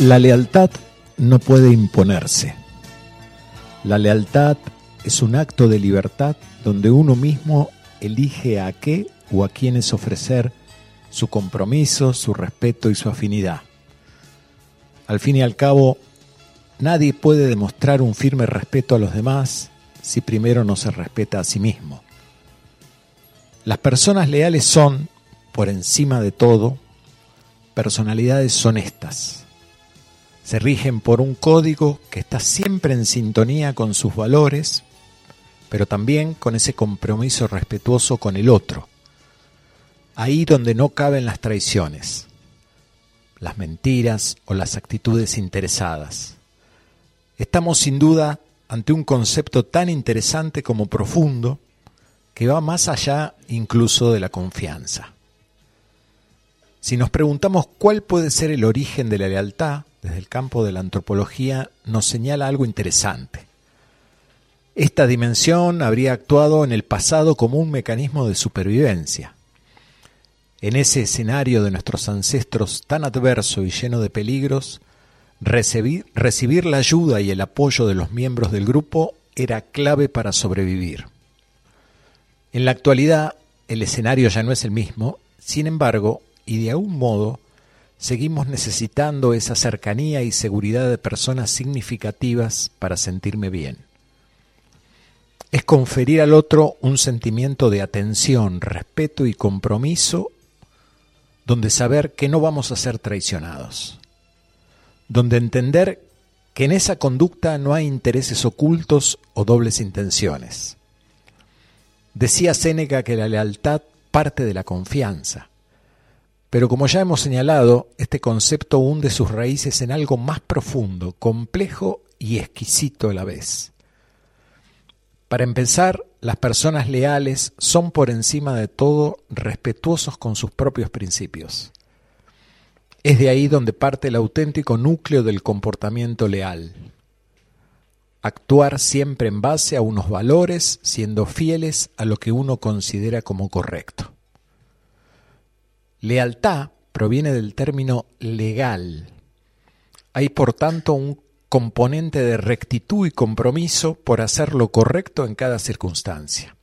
La lealtad no puede imponerse. La lealtad es un acto de libertad donde uno mismo elige a qué o a quiénes ofrecer su compromiso, su respeto y su afinidad. Al fin y al cabo, nadie puede demostrar un firme respeto a los demás si primero no se respeta a sí mismo. Las personas leales son, por encima de todo, personalidades honestas se rigen por un código que está siempre en sintonía con sus valores, pero también con ese compromiso respetuoso con el otro. Ahí donde no caben las traiciones, las mentiras o las actitudes interesadas. Estamos sin duda ante un concepto tan interesante como profundo que va más allá incluso de la confianza. Si nos preguntamos cuál puede ser el origen de la lealtad, desde el campo de la antropología nos señala algo interesante. Esta dimensión habría actuado en el pasado como un mecanismo de supervivencia. En ese escenario de nuestros ancestros tan adverso y lleno de peligros, recibir, recibir la ayuda y el apoyo de los miembros del grupo era clave para sobrevivir. En la actualidad, el escenario ya no es el mismo, sin embargo, y de algún modo, seguimos necesitando esa cercanía y seguridad de personas significativas para sentirme bien. Es conferir al otro un sentimiento de atención, respeto y compromiso, donde saber que no vamos a ser traicionados, donde entender que en esa conducta no hay intereses ocultos o dobles intenciones. Decía Séneca que la lealtad parte de la confianza. Pero como ya hemos señalado, este concepto hunde sus raíces en algo más profundo, complejo y exquisito a la vez. Para empezar, las personas leales son por encima de todo respetuosos con sus propios principios. Es de ahí donde parte el auténtico núcleo del comportamiento leal. Actuar siempre en base a unos valores, siendo fieles a lo que uno considera como correcto. Lealtad proviene del término legal. Hay por tanto un componente de rectitud y compromiso por hacer lo correcto en cada circunstancia.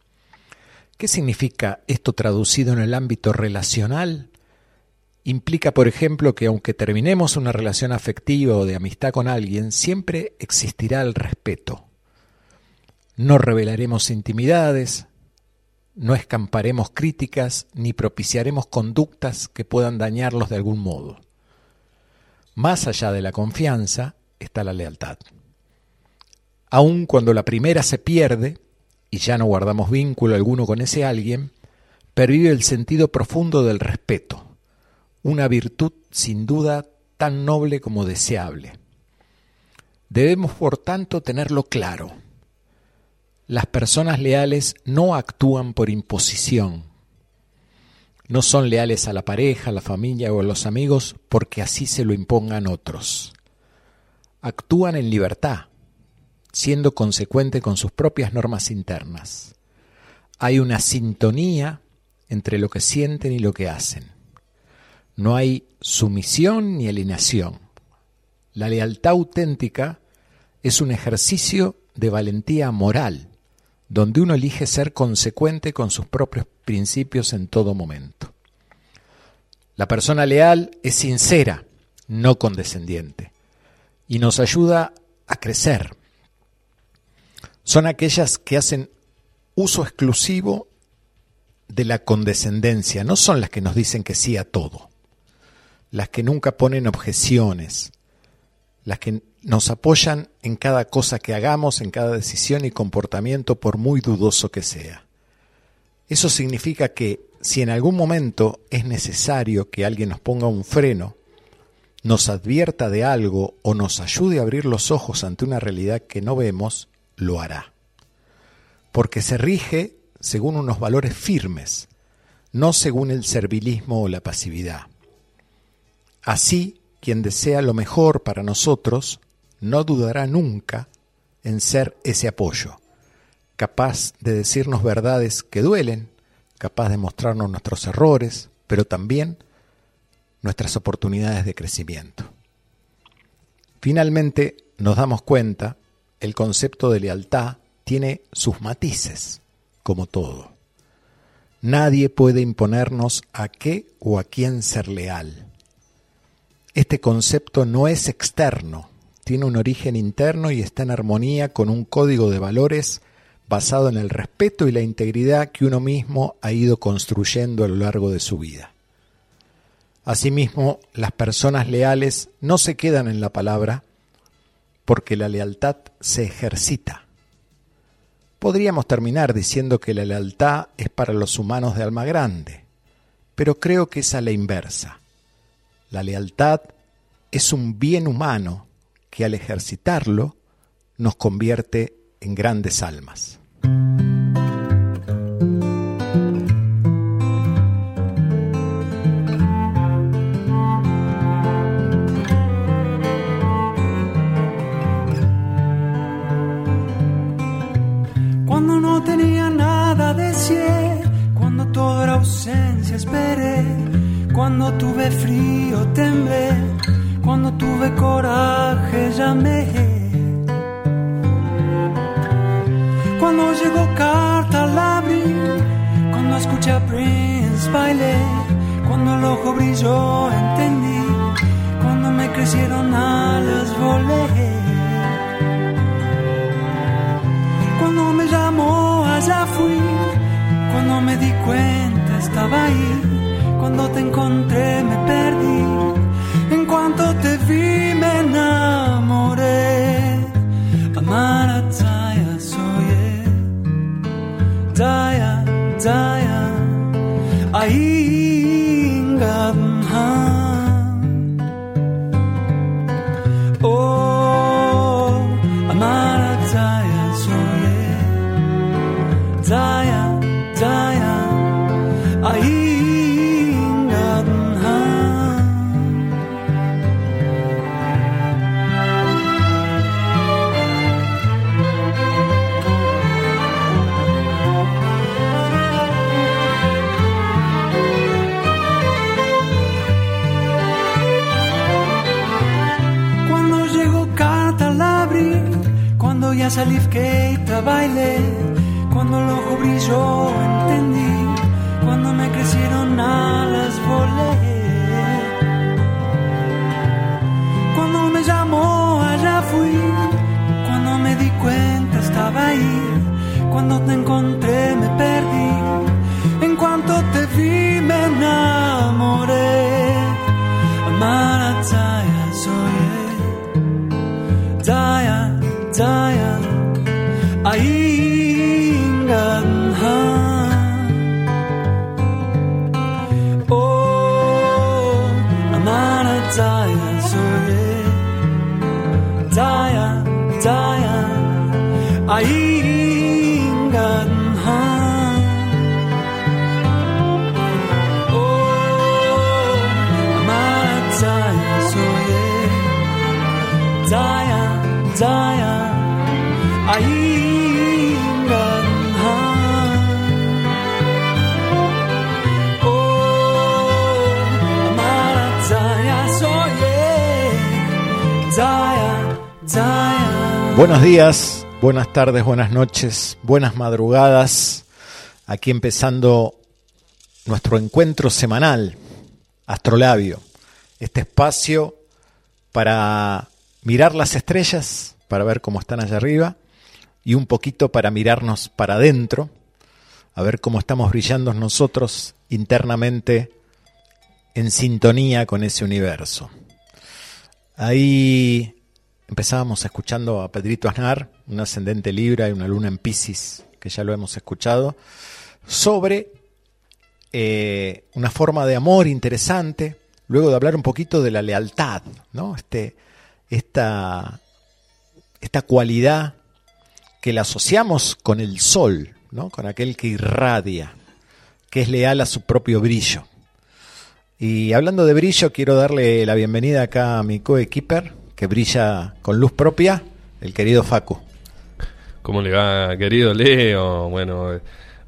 ¿Qué significa esto traducido en el ámbito relacional? Implica, por ejemplo, que aunque terminemos una relación afectiva o de amistad con alguien, siempre existirá el respeto. No revelaremos intimidades, no escamparemos críticas ni propiciaremos conductas que puedan dañarlos de algún modo. Más allá de la confianza está la lealtad. Aun cuando la primera se pierde y ya no guardamos vínculo alguno con ese alguien, pervive el sentido profundo del respeto, una virtud sin duda tan noble como deseable. Debemos, por tanto, tenerlo claro las personas leales no actúan por imposición. No son leales a la pareja, a la familia o a los amigos porque así se lo impongan otros. Actúan en libertad, siendo consecuente con sus propias normas internas. Hay una sintonía entre lo que sienten y lo que hacen. No hay sumisión ni alienación. La lealtad auténtica es un ejercicio de valentía moral donde uno elige ser consecuente con sus propios principios en todo momento. La persona leal es sincera, no condescendiente, y nos ayuda a crecer. Son aquellas que hacen uso exclusivo de la condescendencia, no son las que nos dicen que sí a todo, las que nunca ponen objeciones, las que nos apoyan en cada cosa que hagamos, en cada decisión y comportamiento, por muy dudoso que sea. Eso significa que si en algún momento es necesario que alguien nos ponga un freno, nos advierta de algo o nos ayude a abrir los ojos ante una realidad que no vemos, lo hará. Porque se rige según unos valores firmes, no según el servilismo o la pasividad. Así, quien desea lo mejor para nosotros no dudará nunca en ser ese apoyo, capaz de decirnos verdades que duelen, capaz de mostrarnos nuestros errores, pero también nuestras oportunidades de crecimiento. Finalmente nos damos cuenta, el concepto de lealtad tiene sus matices, como todo. Nadie puede imponernos a qué o a quién ser leal. Este concepto no es externo, tiene un origen interno y está en armonía con un código de valores basado en el respeto y la integridad que uno mismo ha ido construyendo a lo largo de su vida. Asimismo, las personas leales no se quedan en la palabra porque la lealtad se ejercita. Podríamos terminar diciendo que la lealtad es para los humanos de alma grande, pero creo que es a la inversa. La lealtad es un bien humano que al ejercitarlo nos convierte en grandes almas. esperé, cuando tuve frío temblé, cuando tuve coraje llamé. Cuando llegó carta la abrí, cuando escuché a Prince bailé, cuando el ojo brilló entendí, cuando me crecieron alas volé. Cuando me llamó allá fui, cuando me di cuenta estaba ahí. Cuando te encontré me perdí. En cuanto te vi me enamoré. Amara Taya soy Taya, Taya. Ahí Buenos días, buenas tardes, buenas noches, buenas madrugadas. Aquí empezando nuestro encuentro semanal, Astrolabio. Este espacio para mirar las estrellas, para ver cómo están allá arriba, y un poquito para mirarnos para adentro, a ver cómo estamos brillando nosotros internamente en sintonía con ese universo. Ahí empezábamos escuchando a Pedrito Aznar, un ascendente Libra y una luna en Pisces, que ya lo hemos escuchado, sobre eh, una forma de amor interesante, luego de hablar un poquito de la lealtad, ¿no? Este, esta, esta cualidad que la asociamos con el sol, ¿no? con aquel que irradia, que es leal a su propio brillo. Y hablando de brillo, quiero darle la bienvenida acá a mi coequiper, que brilla con luz propia, el querido Facu. ¿Cómo le va, querido Leo? Bueno,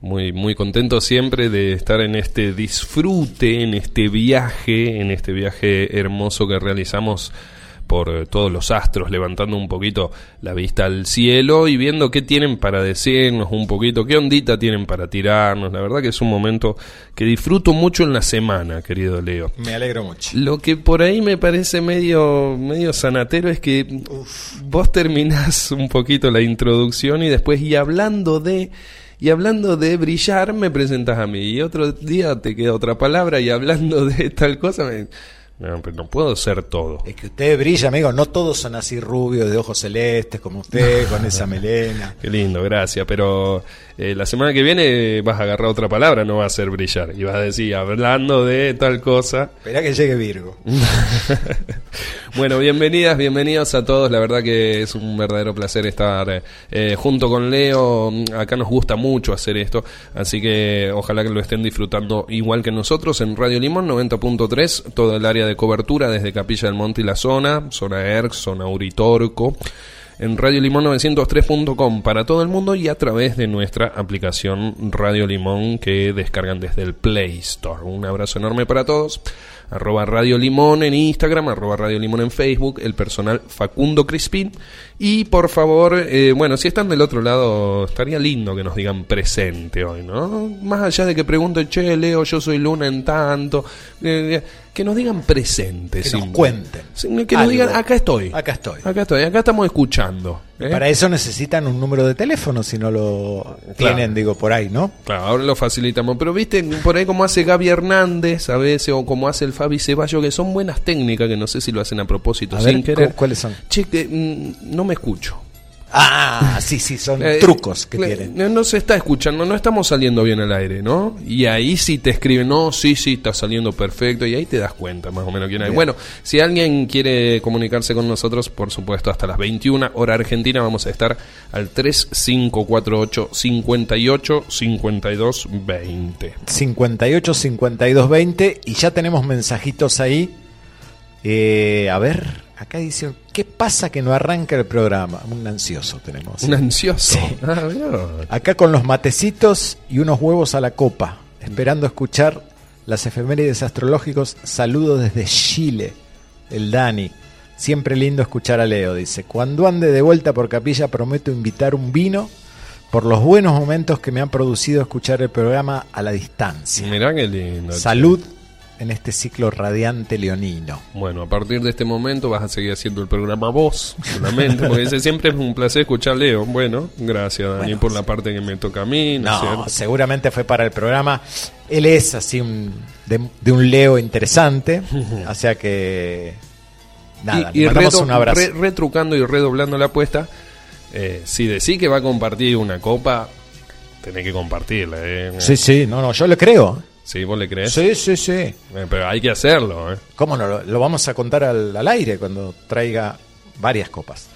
muy, muy contento siempre de estar en este disfrute, en este viaje, en este viaje hermoso que realizamos por eh, todos los astros, levantando un poquito la vista al cielo y viendo qué tienen para decirnos un poquito, qué ondita tienen para tirarnos. La verdad que es un momento que disfruto mucho en la semana, querido Leo. Me alegro mucho. Lo que por ahí me parece medio, medio sanatero es que vos terminás un poquito la introducción y después, y hablando de y hablando de brillar, me presentas a mí. Y otro día te queda otra palabra y hablando de tal cosa, me, no, pero no puedo ser todo. Es que usted brilla, amigo. No todos son así rubios, de ojos celestes, como usted, con esa melena. Qué lindo, gracias. Pero eh, la semana que viene vas a agarrar otra palabra, no va a ser brillar. Y vas a decir, hablando de tal cosa. Espera que llegue Virgo. bueno, bienvenidas, bienvenidos a todos. La verdad que es un verdadero placer estar eh, junto con Leo. Acá nos gusta mucho hacer esto. Así que ojalá que lo estén disfrutando igual que nosotros en Radio Limón 90.3, todo el área de cobertura desde Capilla del Monte y la zona, zona ERC, zona Uritorco en Radio Limón 903.com para todo el mundo y a través de nuestra aplicación Radio Limón que descargan desde el Play Store. Un abrazo enorme para todos. Arroba Radio Limón en Instagram, arroba Radio Limón en Facebook, el personal Facundo Crispín. Y por favor, eh, bueno, si están del otro lado, estaría lindo que nos digan presente hoy, ¿no? Más allá de que pregunten, che, Leo, yo soy Luna en tanto. Eh, que nos digan presente. Que nos cuenten. Que nos digan, acá estoy. Acá estoy. Acá estoy, acá estamos escuchando. ¿Eh? Para eso necesitan un número de teléfono si no lo tienen, digo, por ahí, ¿no? Claro, ahora lo facilitamos. Pero viste, por ahí como hace Gaby Hernández a veces, o como hace el Fabi Ceballos, que son buenas técnicas, que no sé si lo hacen a propósito, sin querer. ¿Cuáles son? Che, que, mm, no me escucho. Ah, sí, sí, son eh, trucos que tienen. No, se está escuchando, no estamos saliendo bien al aire, ¿no? Y ahí sí te escriben, no, sí, sí, está saliendo perfecto, y ahí te das cuenta más o menos quién hay. Bueno, si alguien quiere comunicarse con nosotros, por supuesto, hasta las 21, hora argentina, vamos a estar al 3548 58 52 20. 58 52 20, y ya tenemos mensajitos ahí. Eh, a ver, Acá dice, ¿qué pasa que no arranca el programa? Un ansioso tenemos. Un ansioso. Ah, Acá con los matecitos y unos huevos a la copa, esperando escuchar las efemérides astrológicos. Saludos desde Chile, el Dani. Siempre lindo escuchar a Leo, dice. Cuando ande de vuelta por capilla prometo invitar un vino por los buenos momentos que me han producido escuchar el programa a la distancia. Mirá qué lindo. Salud en este ciclo radiante leonino. Bueno, a partir de este momento vas a seguir haciendo el programa vos, solamente, porque siempre es un placer escuchar Leo. Bueno, gracias Dani por la parte que me toca a mí. No, seguramente fue para el programa. Él es así un, de, un Leo interesante, o sea que nada, y, un abrazo. retrucando y redoblando la apuesta, eh, si decís que va a compartir una copa, tenés que compartirla. Eh. Sí, sí, no, no, yo le creo. ¿Sí? ¿Vos le crees? Sí, sí, sí. Eh, pero hay que hacerlo, ¿eh? ¿Cómo no? Lo, vamos a contar al, aire cuando traiga varias copas.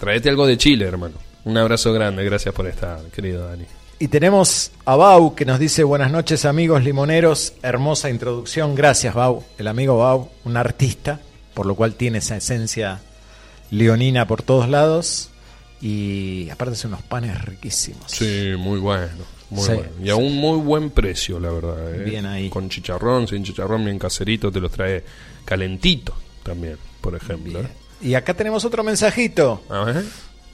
Traete algo de Chile, hermano. Un abrazo grande, gracias por estar, querido Dani. Y tenemos a Bau que nos dice buenas noches amigos limoneros, hermosa introducción, gracias Bau, el amigo Bau, un artista, por lo cual tiene esa esencia leonina por todos lados y aparte son unos panes riquísimos. Sí, muy bueno. Muy bueno. Y a un muy buen precio, la verdad. ¿eh? Bien ahí. Con chicharrón, sin chicharrón, bien caserito, te los trae calentito también, por ejemplo. ¿eh? Y acá tenemos otro mensajito.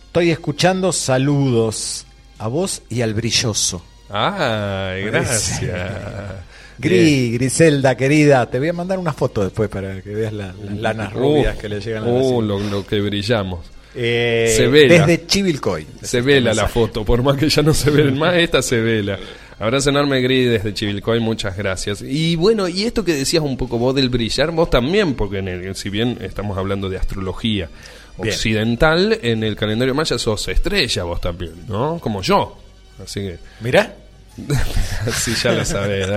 Estoy escuchando saludos a vos y al brilloso. Ay, gracias. Gris, Griselda, querida, te voy a mandar una foto después para que veas las lanas rubias que le llegan a la uh, lo que brillamos. Eh, se vela. Desde Chivilcoy. Se vela la foto, por más que ya no se ve más, esta se vela. Abrazo enorme, Gris, desde Chivilcoy, muchas gracias. Y bueno, y esto que decías un poco vos del brillar, vos también, porque en el, si bien estamos hablando de astrología occidental, en el calendario maya sos estrella vos también, ¿no? Como yo. Así que... Mirá. sí, ya lo sabés.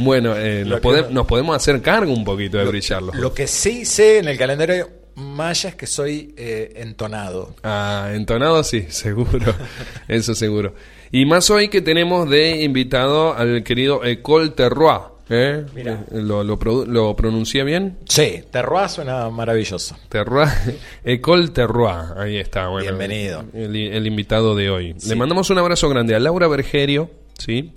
Bueno, eh, nos, nos, podemos hacer cargo un poquito de brillarlo. Lo que sí sé en el calendario Maya es que soy eh, entonado. Ah, entonado sí, seguro. Eso seguro. Y más hoy que tenemos de invitado al querido Ecole Terroir. ¿eh? Mira. ¿Lo, lo, pronuncié bien? Sí, Terroir suena maravilloso. Terroir, Ecole Terroir, ahí está. Bueno, Bienvenido. El, invitado de hoy. Le mandamos un abrazo grande a Laura Bergerio, ¿sí?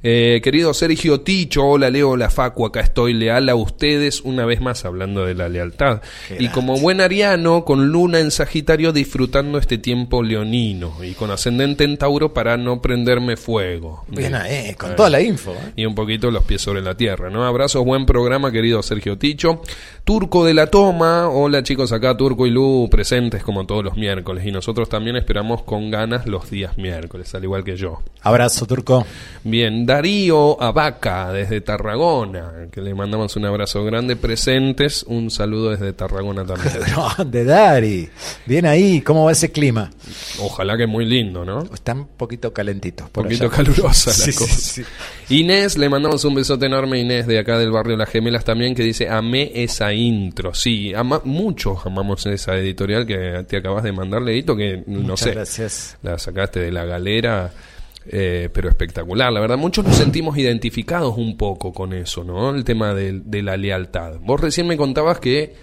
Eh, querido Sergio Ticho, hola Leo La Facu, acá estoy leal a ustedes una vez más hablando de la lealtad. y como buen ariano, con luna en Sagitario, disfrutando este tiempo leonino y con ascendente en Tauro para no prenderme fuego. Bien, eh, con toda la info. ¿eh? Y un poquito los pies sobre la tierra, ¿no? Abrazos, buen programa, querido Sergio Ticho. Turco de la Toma, hola chicos, acá Turco y Lu presentes como todos los miércoles y nosotros también esperamos con ganas los días miércoles, al igual que yo. Abrazo, Turco. Bien, Darío Abaca desde Tarragona, que le mandamos un abrazo grande, presentes, un saludo desde Tarragona también. de Dari, bien ahí, ¿cómo va ese clima? Ojalá que muy lindo, ¿no? Está un poquito calentito. Un poquito calurosa la cosa. Inés, le mandamos un besote enorme, Inés, de acá del barrio Las Gemelas también, que dice, amé esa intro. Sí, ama, muchos amamos esa editorial que te acabas de mandar, Leito, que no sé, gracias. la sacaste de la galera eh, pero espectacular. La verdad, muchos nos sentimos identificados un poco con eso, ¿no? El tema de, la lealtad. Vos recién me contabas que,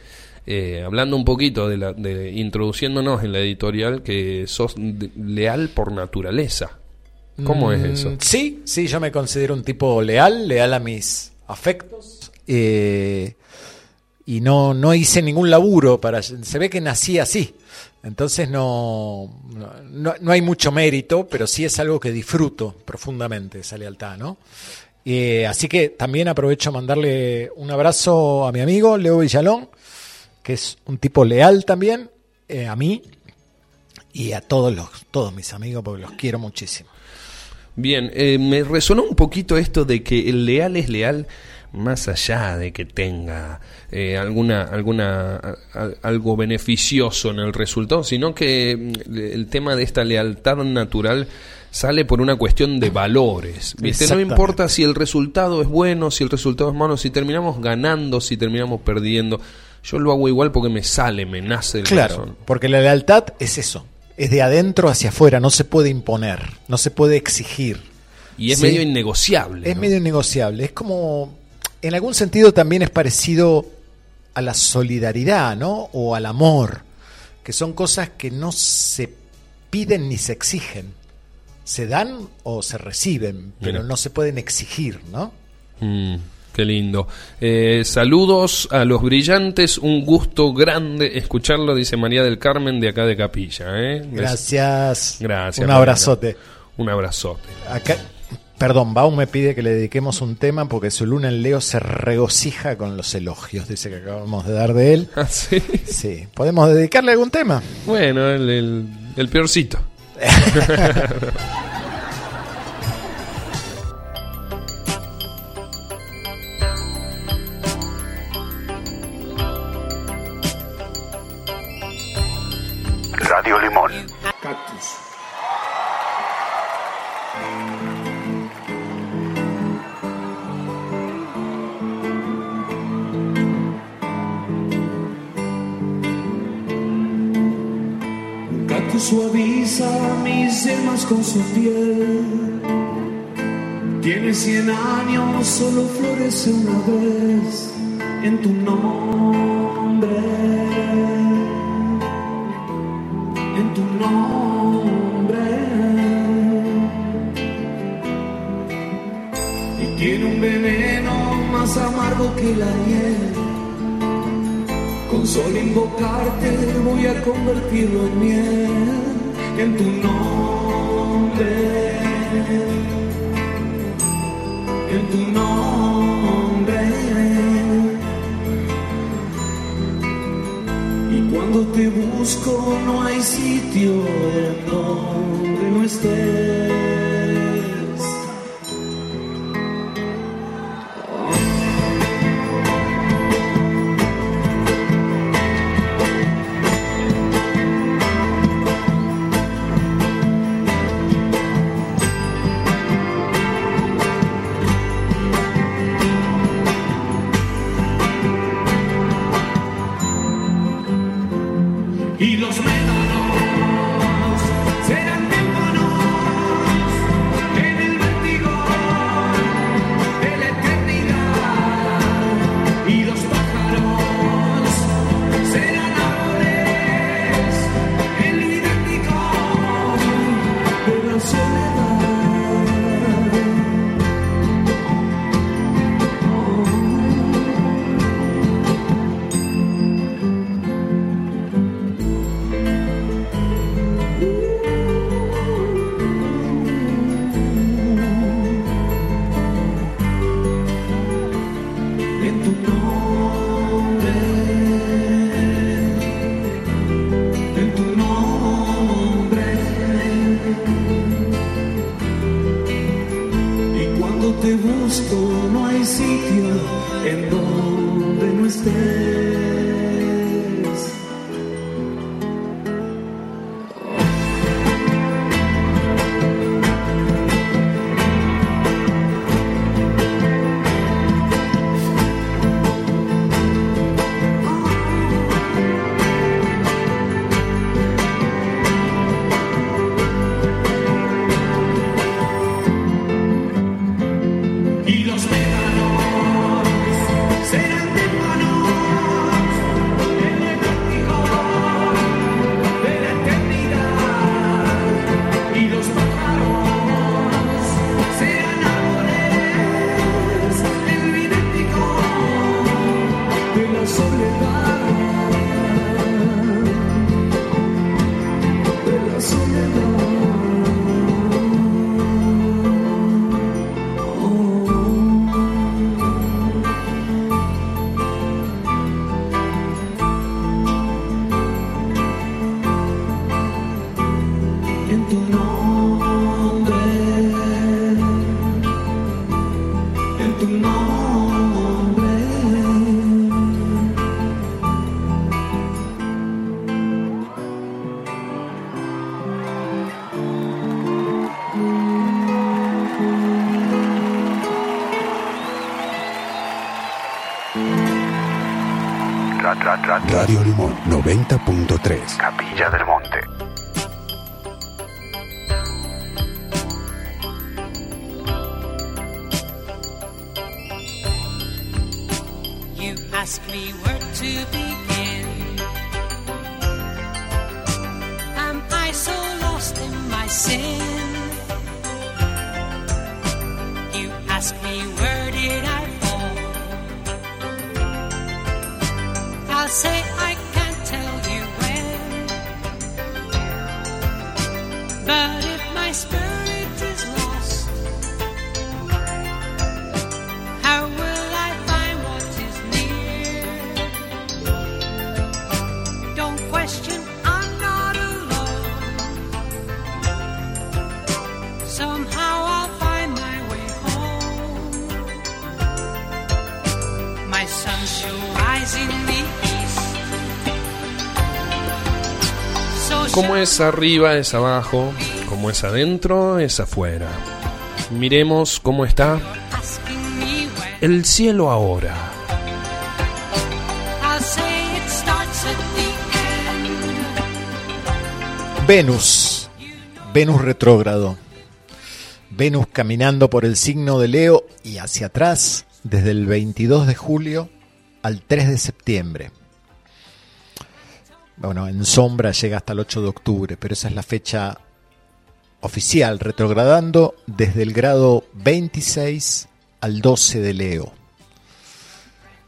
eh, hablando un poquito de, la, de introduciéndonos en la editorial, que sos leal por naturaleza. ¿Cómo es mm, eso? Sí, sí, yo me considero un tipo leal, leal a mis afectos. Eh, y no, no hice ningún laburo para... Se ve que nací así. Entonces no, no, hay mucho mérito, pero sí es algo que disfruto profundamente, esa lealtad, ¿no? Eh, así que también aprovecho a mandarle un abrazo a mi amigo Leo Villalón, que es un tipo leal también, eh, a mí y a todos, los, todos mis amigos, porque los quiero muchísimo. Bien, eh, me resonó un poquito esto de que el leal es leal más allá de que tenga eh, alguna, alguna, algo beneficioso en el resultado, sino que mm, el tema de esta lealtad natural sale por una cuestión de valores. ¿viste? No importa si el resultado es bueno, si el resultado es malo, si terminamos ganando, si terminamos perdiendo. Yo lo hago igual porque me sale, me nace el Claro, porque la lealtad es eso, es de adentro hacia afuera, no se puede imponer, no se puede exigir. Y es medio innegociable. Es medio innegociable, es como en algún sentido también es parecido a la solidaridad, ¿no? O al amor, que son cosas que no se piden ni se exigen. Se dan o se reciben, pero no se pueden exigir, ¿no? Mm, qué lindo. Eh, saludos a los brillantes, un gusto grande escucharlo, dice María del Carmen de acá de Capilla. ¿eh? Gracias. Gracias. Un abrazote. Un abrazote. Acá, Perdón, Baum me pide que le dediquemos un tema porque su luna en Leo se regocija con los elogios, dice que acabamos de dar de él. ¿Ah, sí? Sí. ¿Podemos dedicarle algún tema? Bueno, el, el, el peorcito. Radio Limón. Cactus. Suaviza mis yemas con su piel. Tiene cien años, solo florece una vez en tu nombre. En tu nombre. Y tiene un veneno más amargo que la hiel solo invocarte voy a convertirlo en miel, en tu nombre, en tu nombre. Y cuando te busco no hay sitio donde no estés. Say es arriba es abajo, como es adentro es afuera. Miremos cómo está el cielo ahora. Venus, Venus retrógrado. Venus caminando por el signo de Leo y hacia atrás desde el 22 de julio al 3 de septiembre. Bueno, en sombra llega hasta el 8 de octubre, pero esa es la fecha oficial, retrogradando desde el grado 26 al 12 de Leo.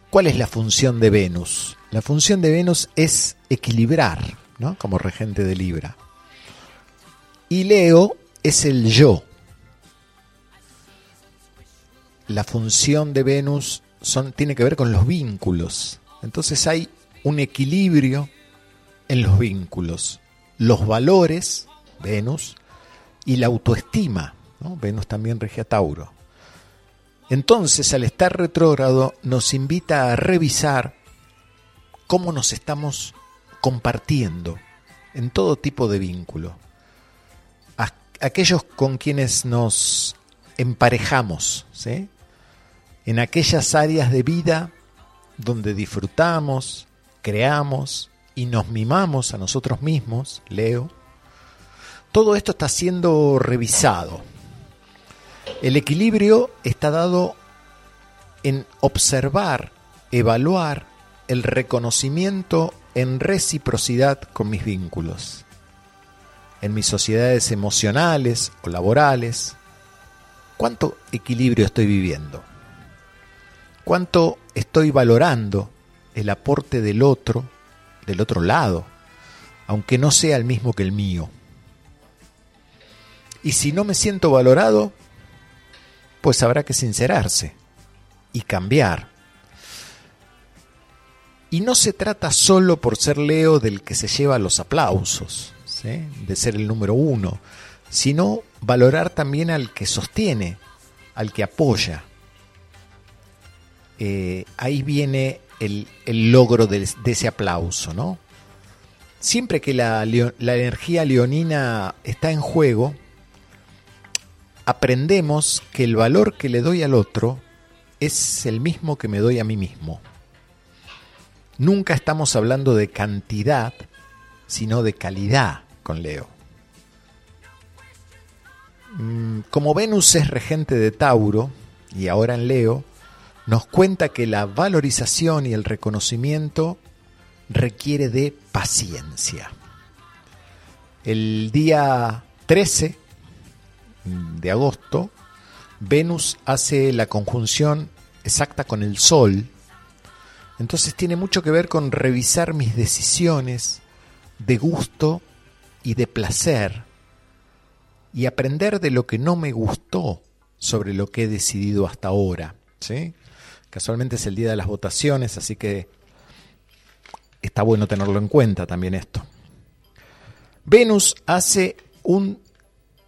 ¿Cuál es la función de Venus? La función de Venus es equilibrar, ¿no? Como regente de Libra. Y Leo es el yo. La función de Venus tiene que ver con los vínculos. Entonces hay un equilibrio en los vínculos. Los valores, Venus, y la autoestima. Venus también regia Tauro. Entonces, al estar retrógrado, nos invita a revisar cómo nos estamos compartiendo en todo tipo de vínculo. Aquellos con quienes nos emparejamos, en aquellas áreas de vida donde disfrutamos, creamos y nos mimamos a nosotros mismos, Leo, todo esto está siendo revisado. El equilibrio está dado en observar, evaluar el reconocimiento en reciprocidad con mis vínculos, en mis sociedades emocionales o laborales. ¿Cuánto equilibrio estoy viviendo? ¿Cuánto estoy valorando el aporte del otro, del otro lado, aunque no sea el mismo que el mío? Y si no me siento valorado, pues habrá que sincerarse y cambiar. Y no se trata solo por ser Leo del que se lleva los aplausos, de ser el número uno, sino valorar también al que sostiene, al que apoya. eh, ahí viene el, logro de, ese aplauso, ¿no? Siempre que la energía leonina está en juego, aprendemos que el valor que le doy al otro es el mismo que me doy a mí mismo. Nunca estamos hablando de cantidad, sino de calidad con Leo. Mm, Como Venus es regente de Tauro y ahora en Leo, nos cuenta que la valorización y el reconocimiento requiere de paciencia. El día 13 de agosto, Venus hace la conjunción exacta con el Sol. Entonces tiene mucho que ver con revisar mis decisiones de gusto y de placer y aprender de lo que no me gustó sobre lo que he decidido hasta ahora. ¿sí? Casualmente es el día de las votaciones, así que está bueno tenerlo en cuenta también esto. Venus hace un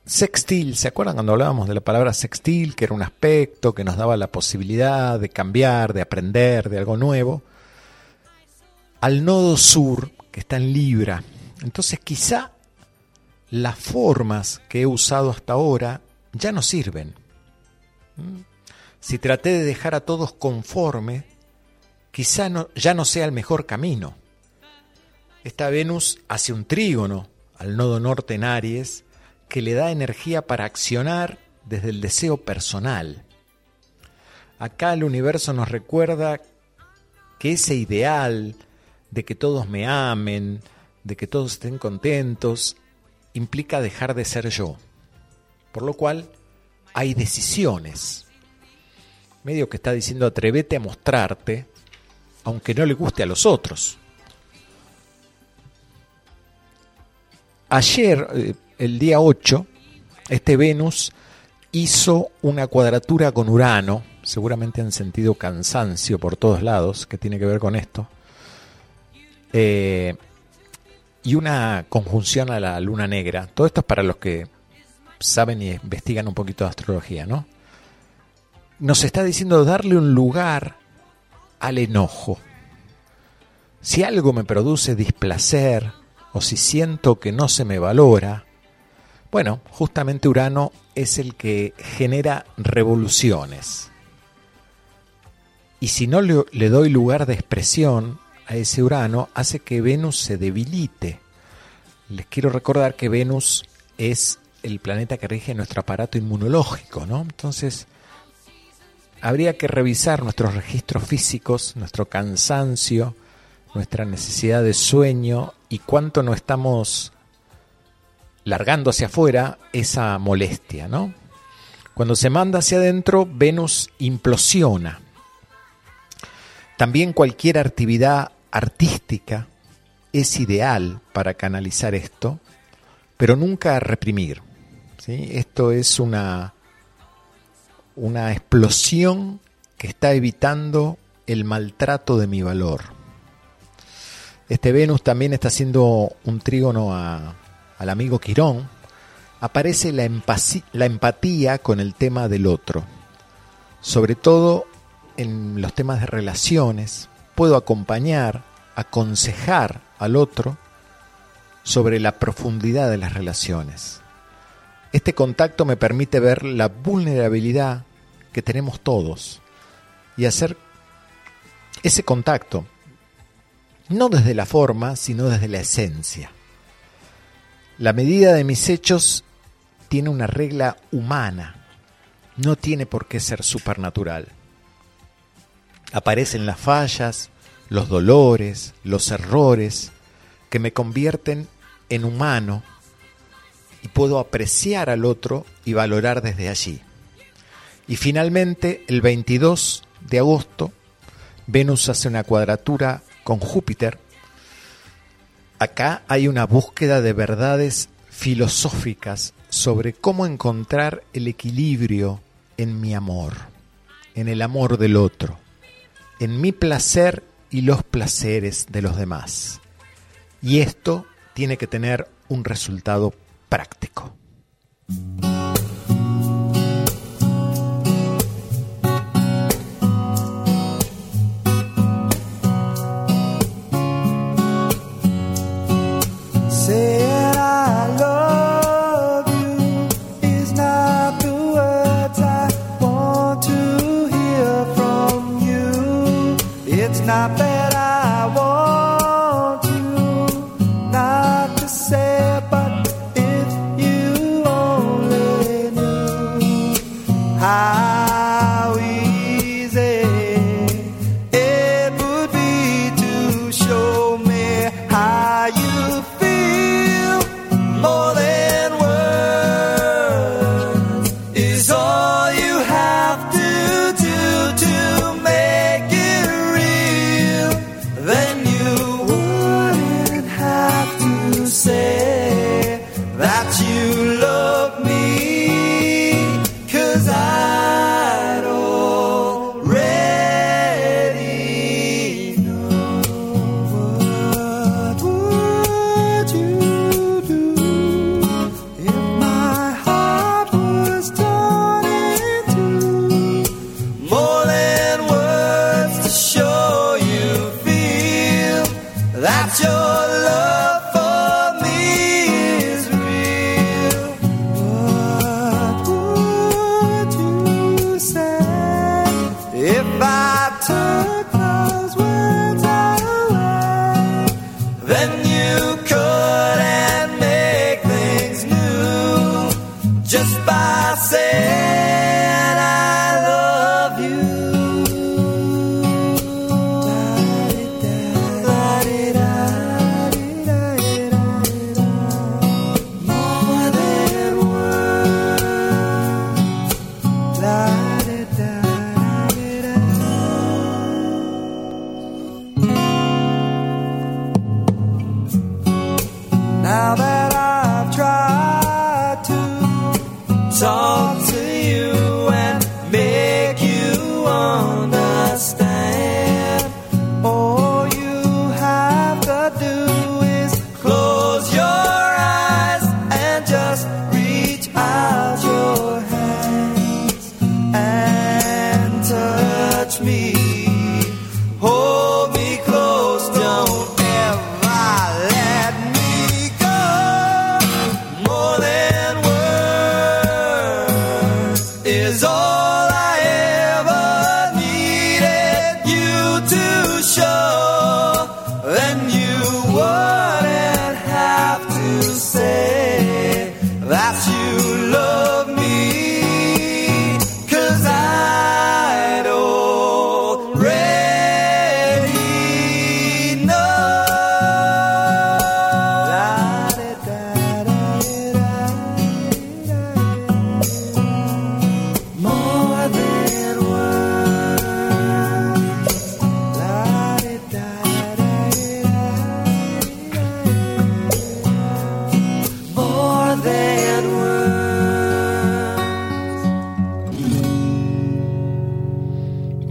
sextil, ¿se acuerdan cuando hablábamos de la palabra sextil, que era un aspecto que nos daba la posibilidad de cambiar, de aprender, de algo nuevo? Al nodo sur, que está en Libra. Entonces quizá las formas que he usado hasta ahora ya no sirven. Si traté de dejar a todos conforme, quizá no- ya no sea el mejor camino. Esta Venus hace un trígono al nodo norte en Aries que le da energía para accionar desde el deseo personal. Acá el universo nos recuerda que ese ideal de que todos me amen, de que todos estén contentos, implica dejar de ser yo. Por lo cual hay decisiones. Medio que está diciendo atrévete a mostrarte, aunque no le guste a los otros. Ayer, eh, el día 8, este Venus hizo una cuadratura con Urano, seguramente han sentido cansancio por todos lados, que tiene que ver con esto, eh, y una conjunción a la luna negra. Todo esto es para los que saben y investigan un poquito de astrología, ¿no? Nos está diciendo darle un lugar al enojo. Si algo me produce displacer o si siento que no se me valora, bueno, justamente Urano es el que genera revoluciones. Y si no le, doy lugar de expresión a ese Urano, hace que Venus se debilite. Les quiero recordar que Venus es el planeta que rige nuestro aparato inmunológico, ¿no? Entonces, habría que revisar nuestros registros físicos, nuestro cansancio, nuestra necesidad de sueño y cuánto no estamos largando hacia afuera esa molestia, ¿no? Cuando se manda hacia adentro, Venus implosiona. También cualquier actividad artística es ideal para canalizar esto, pero nunca reprimir. ¿sí? Esto es una, una explosión que está evitando el maltrato de mi valor. Este Venus también está haciendo un trígono al amigo Quirón. Aparece la empatía con el tema del otro. Sobre todo en los temas de relaciones. Puedo acompañar, aconsejar al otro sobre la profundidad de las relaciones. Este contacto me permite ver la vulnerabilidad que tenemos todos y hacer ese contacto no desde la forma, sino desde la esencia. La medida de mis hechos tiene una regla humana, no tiene por qué ser supernatural. Aparecen las fallas, los dolores, los errores, que me convierten en humano y puedo apreciar al otro y valorar desde allí. Y finalmente, el 22 de agosto, Venus hace una cuadratura con Júpiter. Acá hay una búsqueda de verdades filosóficas sobre cómo encontrar el equilibrio en mi amor, en el amor del otro, en mi placer y los placeres de los demás. Y esto tiene que tener un resultado práctico.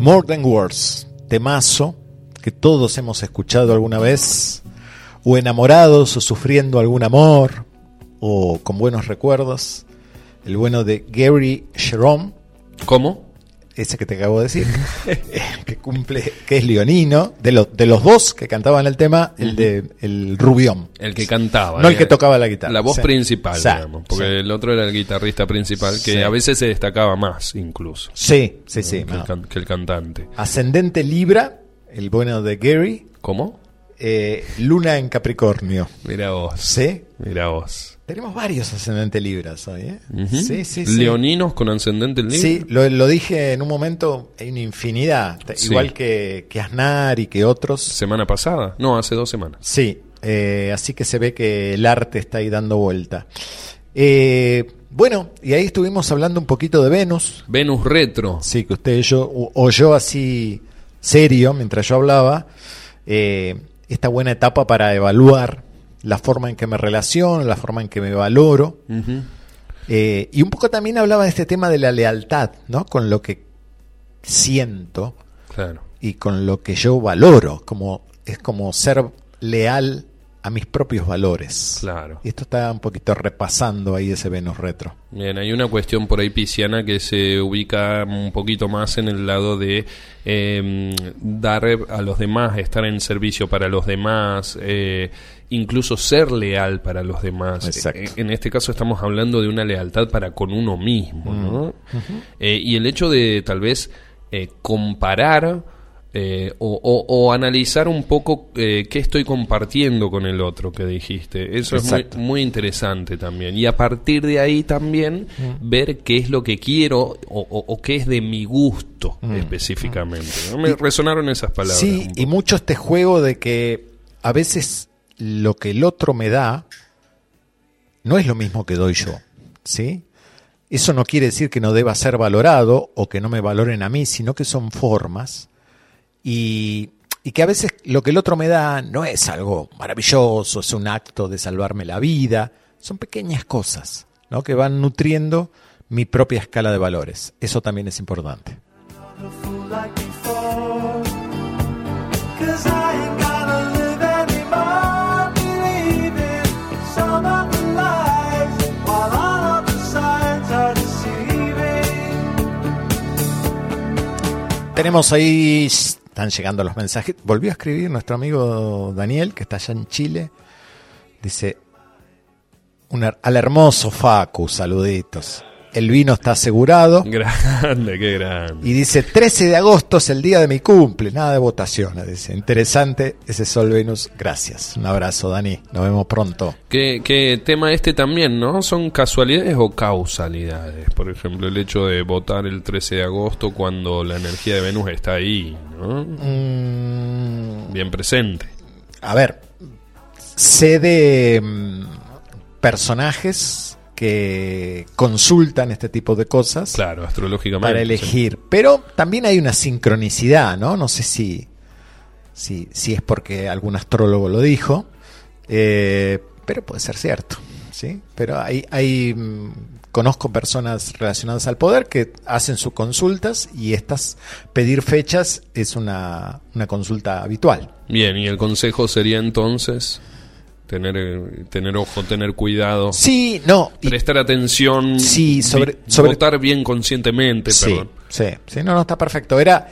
More Than Words, temazo que todos hemos escuchado alguna vez, o enamorados, o sufriendo algún amor, o con buenos recuerdos. El bueno de Gary Jerome, ¿Cómo? Ese que te acabo de decir, que cumple, que es leonino, de los, de los dos que cantaban el tema, el de el rubión. El que cantaba. No el eh, que tocaba la guitarra. La voz Sí. principal, Sí, digamos. Porque sí. el otro era el guitarrista principal, que a veces se destacaba más, incluso. Sí, sí, sí. que, el no. que el cantante. Ascendente Libra, el bueno de Gary, ¿Cómo? eh, Luna en Capricornio. Mira vos. ¿Sí? Mira vos. Tenemos varios ascendente Libras hoy, ¿eh? Sí, sí, sí. Leoninos con ascendente en Libra. Sí, lo, lo dije en un momento, hay una infinidad, igual que, que Aznar y que otros. Semana pasada. No, hace dos semanas. Sí, eh, así que se ve que el arte está ahí dando vuelta. Eh, bueno, y ahí estuvimos hablando un poquito de Venus. Venus retro. Sí, que usted yo, o, o yo así serio, mientras yo hablaba, eh, esta buena etapa para evaluar la forma en que me relaciono, la forma en que me valoro. Eh, y un poco también hablaba de este tema de la lealtad, ¿no? Con lo que siento Claro. y con lo que yo valoro, como es como ser leal a mis propios valores. Claro. Y esto está un poquito repasando ahí ese Venus retro. Bien, hay una cuestión por ahí pisciana que se ubica un poquito más en el lado de eh, dar a los demás, estar en servicio para los demás, eh, incluso ser leal para los demás. Exacto. Eh, En este caso estamos hablando de una lealtad para con uno mismo, ¿no? Eh, y el hecho de tal vez eh, comparar eh, o, o- o analizar un poco eh, qué estoy compartiendo con el otro que dijiste. Eso Exacto. es muy, muy interesante también. Y a partir de ahí también ver qué es lo que quiero o, qué es de mi gusto específicamente. ¿no? Me resonaron esas palabras. Sí, y mucho este juego de que a veces lo que el otro me da no es lo mismo que doy yo, ¿sí? Eso no quiere decir que no deba ser valorado o que no me valoren a mí, sino que son formas y, y que a veces lo que el otro me da no es algo maravilloso, es un acto de salvarme la vida, son pequeñas cosas, ¿no? Que van nutriendo mi propia escala de valores. Eso también es importante. Tenemos ahí, están llegando los mensajes. Volvió a escribir nuestro amigo Daniel, que está allá en Chile. Dice, un al hermoso Facu, saluditos. El vino está asegurado. Grande, qué grande. Y dice, 13 de agosto es el día de mi cumple. Nada de votaciones, dice. Interesante ese Sol Venus. Gracias. Un abrazo, Dani. Nos vemos pronto. ¿Qué, qué tema este también, ¿no? ¿Son casualidades o causalidades? Por ejemplo, el hecho de votar el 13 de agosto cuando la energía de Venus está ahí, ¿no? Mm, Bien presente. A ver, sé de mm, personajes que consultan este tipo de cosas Claro, astrológicamente. para sí. elegir, pero también hay una sincronicidad, ¿no? No sé si, si, si es porque algún astrólogo lo dijo, eh, pero puede ser cierto, ¿sí? Pero hay, hay mm, conozco personas relacionadas al poder que hacen sus consultas y estas pedir fechas es una, una consulta habitual. Bien, y el consejo sería entonces tener, eh, tener ojo, tener cuidado, Sí, no. y- prestar atención, Sí, sobre- votar bien conscientemente, sí, perdón. sí, sí, no, no está perfecto. Era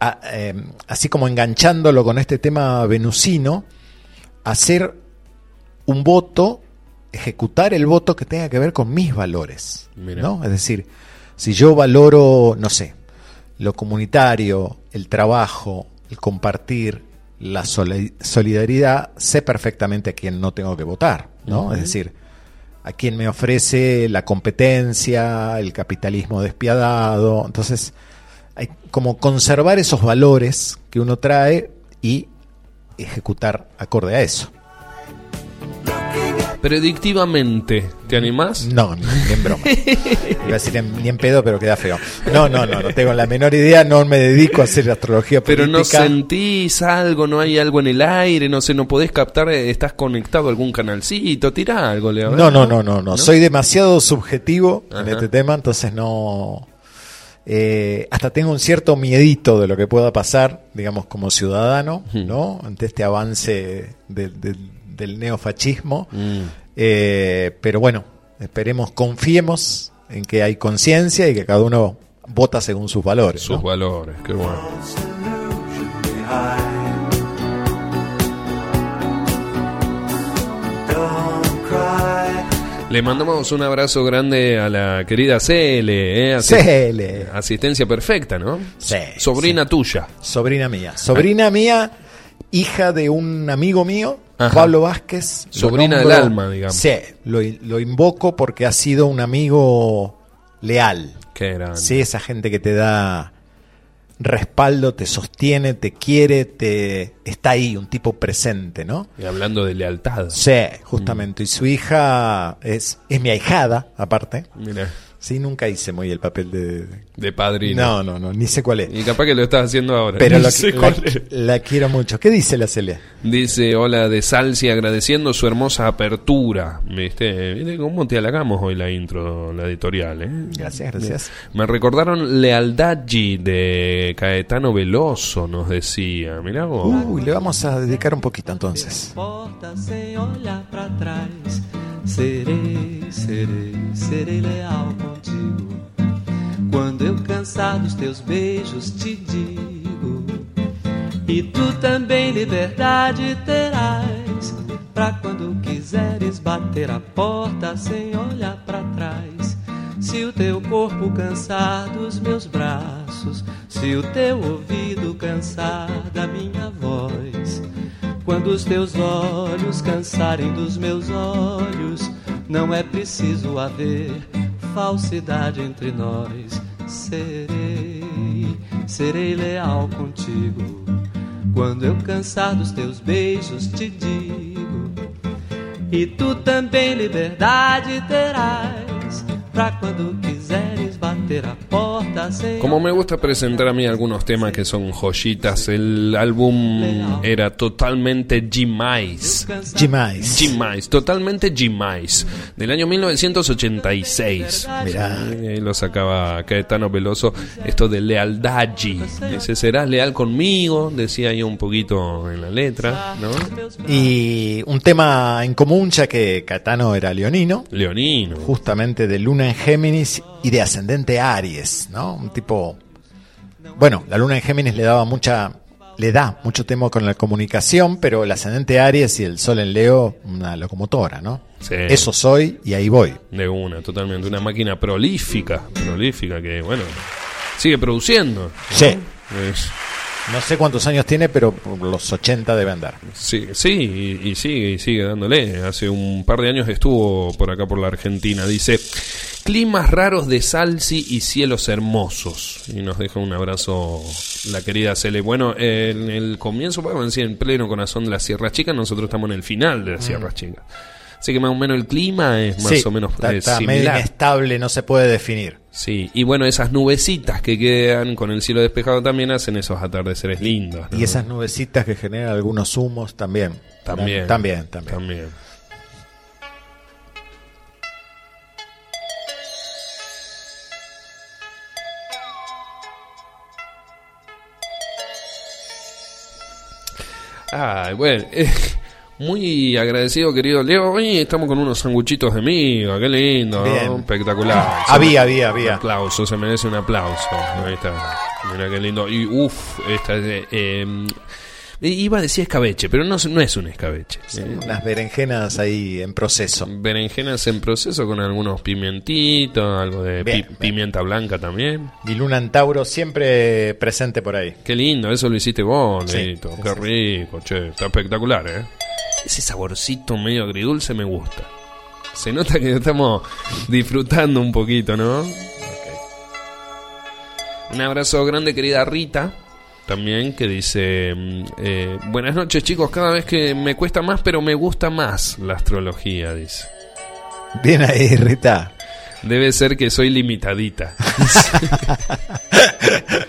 a- eh, así como enganchándolo con este tema venusino, hacer un voto, ejecutar el voto que tenga que ver con mis valores. Mira. ¿no? Es decir, si yo valoro, no sé, lo comunitario, el trabajo, el compartir, la soli- solidaridad, sé perfectamente a quién no tengo que votar. ¿no? Es decir, a quien me ofrece la competencia, el capitalismo despiadado. Entonces, hay como conservar esos valores que uno trae y ejecutar acorde a eso. Predictivamente, ¿te animás? No, ni, ni en broma. Iba a decir en- ni en pedo, pero queda feo. No, no, no, no tengo la menor idea, no me dedico a hacer astrología Pero no política. sentís algo, no hay algo en el aire, no sé, no podés captar, eh, estás conectado a algún canalcito, tirá algo, Leo. No, no, no, no, no. Soy demasiado subjetivo en este tema, entonces no. eh, hasta tengo un cierto miedito de lo que pueda pasar, digamos, como ciudadano, ¿no? Ante este avance de- de- del neofascismo. Mm. Eh, pero bueno, esperemos, confiemos en que hay conciencia y que cada uno vota según sus valores. Sus ¿no? valores, qué bueno. Le mandamos un abrazo grande a la querida Cele, ¿eh? Cele. Asistencia perfecta, ¿no? Sí, Sobrina tuya. Sobrina mía. Sobrina mía, hija de un amigo mío, Ajá. Pablo Vázquez. Sobrina del alma, digamos. Sí, lo, lo invoco porque ha sido un amigo leal. Qué grande. Sí, esa gente que te da respaldo, te sostiene, te quiere, te está ahí, un tipo presente, ¿no? Y hablando de lealtad. Sí, justamente. Y su hija es, es mi ahijada, aparte. Mira, Sí, nunca hice muy el papel de... de padrino. No, no, no, ni sé cuál es. Y capaz que lo estás haciendo ahora. Pero No lo- sé la, cuál es. la quiero mucho. ¿Qué dice la Celia? Dice, hola de Salsi, agradeciendo su hermosa apertura. ¿Viste? ¿Viste cómo te halagamos hoy la intro, la editorial? ¿eh? Gracias, gracias. Me recordaron Lealdad G de Caetano Veloso, nos decía. Mirá vos. Uy, le vamos a dedicar un poquito entonces. porta Serei, serei, leal contigo. Quando eu cansar dos teus beijos te digo. E tu também liberdade terás. Pra quando quiseres bater a porta sem olhar pra trás. Se o teu corpo cansar dos meus braços, Se o teu ouvido cansar da minha voz, quando os teus olhos cansarem dos meus olhos, não é preciso haver falsidade entre nós. Serei, serei leal contigo. Quando eu cansar dos teus beijos, te digo. E tu também liberdade terás, pra quando quiseres Como me gusta presentar a mí algunos temas que son joyitas, el álbum era totalmente. Demais. G-Mais, totalmente G-Mais, del año 1986. Mirá. Eh, lo sacaba Caetano Veloso, esto de lealdad G. Dice, serás leal conmigo, decía ahí un poquito en la letra, ¿no? Y un tema en común, ya que Catano era leonino, Leonino. justamente de Luna en Géminis y de ascendente Aries, ¿no? Un tipo. Bueno, la Luna en Géminis le daba mucha. Le da mucho tema con la comunicación, pero el ascendente Aries y el Sol en Leo, una locomotora, ¿no? Sí. Eso soy y ahí voy. De una, totalmente. Una máquina prolífica, prolífica que, bueno, sigue produciendo. ¿no? Sí. Es- No sé cuántos años tiene, pero los 80 debe andar. sí, sí, y, y sigue, y sigue dándole. Hace un par de años estuvo por acá por la Argentina. Dice, climas raros de Salsi y cielos hermosos. Y nos deja un abrazo la querida Cele. Bueno, en el comienzo, podemos decir, en pleno corazón de la Sierra Chica, nosotros estamos en el final de la Sierra Chica. Así que más o menos el clima es más Mm. Sí, o menos está, eh, está medio similar. inestable, no se puede definir. Sí, y bueno, esas nubecitas que quedan con el cielo despejado también hacen esos atardeceres lindos. ¿no? Y esas nubecitas que generan algunos humos también. También. También, también. También. Ay, bueno, eh, muy agradecido, querido Leo. Hoy estamos con unos sanguchitos de miga, qué lindo, espectacular. Había, había, Un había. aplauso, se merece un aplauso. Ahí está. Mira qué lindo. Y uff, esta es eh, iba a decir escabeche, pero no, es- no es un escabeche. Eh, Unas berenjenas ahí en proceso. berenjenas en proceso con algunos pimentitos, algo de Bien, pi- bien. pimienta blanca también. Y Luna en Tauro siempre presente por ahí. Qué lindo, eso lo hiciste vos, Sí, Leito. sí, Qué sí. rico, che. Está espectacular, ¿eh? Ese saborcito medio agridulce me gusta. Se nota que estamos disfrutando un poquito, ¿no? Un abrazo grande, querida Rita. También que dice, mm, eh, buenas noches chicos, cada vez que me cuesta más, pero me gusta más la astrología, dice. Bien ahí, Rita. Debe ser que soy limitadita.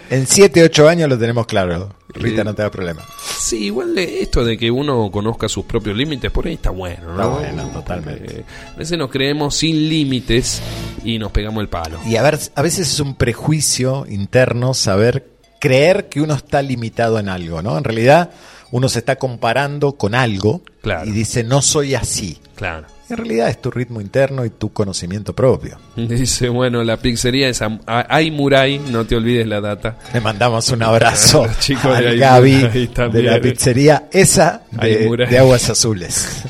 En 7, 8 años lo tenemos claro. Rita, Eh, no te da problema. Sí, igual de esto de que uno conozca sus propios límites, por ahí está bueno, ¿no? Está bueno, totalmente. Porque A veces nos creemos sin límites y nos pegamos el palo. Y a ver, a veces es un prejuicio interno saber creer que uno está limitado en algo, ¿no? En realidad uno se está comparando con algo Claro. y dice no soy así. Claro. En realidad es tu ritmo interno y tu conocimiento propio. Dice, bueno, la pizzería es a- Aimurai, no te olvides la data. Le mandamos un abrazo chicos de Gaby de la pizzería esa de, Aguas Azules.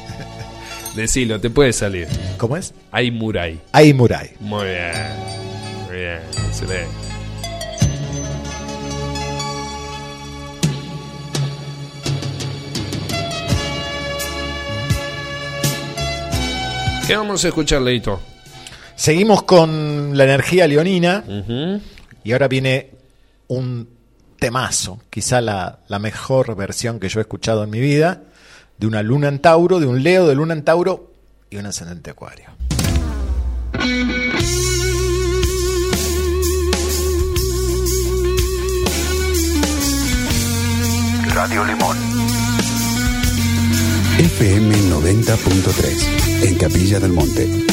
Decilo, te puede salir. ¿Cómo es? Aimurai. Ahí Muray. Muy bien. Muy bien. Excelente. ¿Qué vamos a escuchar, Leito? Seguimos con la energía leonina y ahora viene un temazo, quizá la, la mejor versión que yo he escuchado en mi vida, de una luna en Tauro, de un Leo de luna en Tauro y un ascendente Acuario. Radio Limón. FM 90.3 en Capilla del Monte.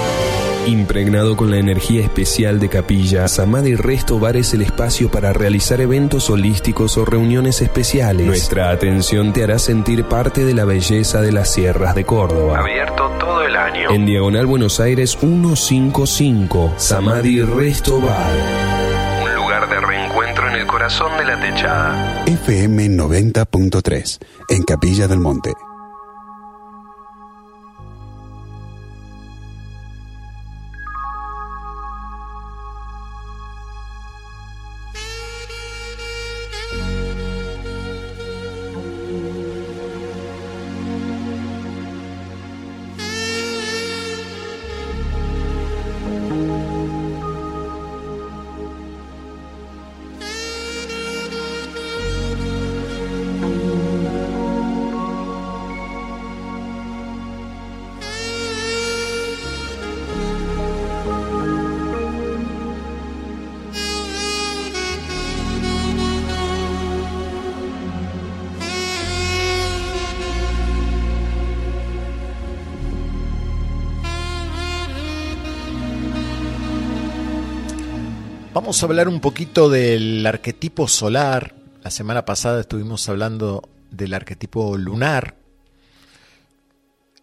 Impregnado con la energía especial de Capilla, Samadhi Resto Bar es el espacio para realizar eventos holísticos o reuniones especiales. Nuestra atención te hará sentir parte de la belleza de las sierras de Córdoba. Abierto todo el año. En Diagonal Buenos Aires 155, Samadhi Resto Bar. Un lugar de reencuentro en el corazón de la techada. FM 90.3 en Capilla del Monte. Vamos a hablar un poquito del arquetipo solar. La semana pasada estuvimos hablando del arquetipo lunar.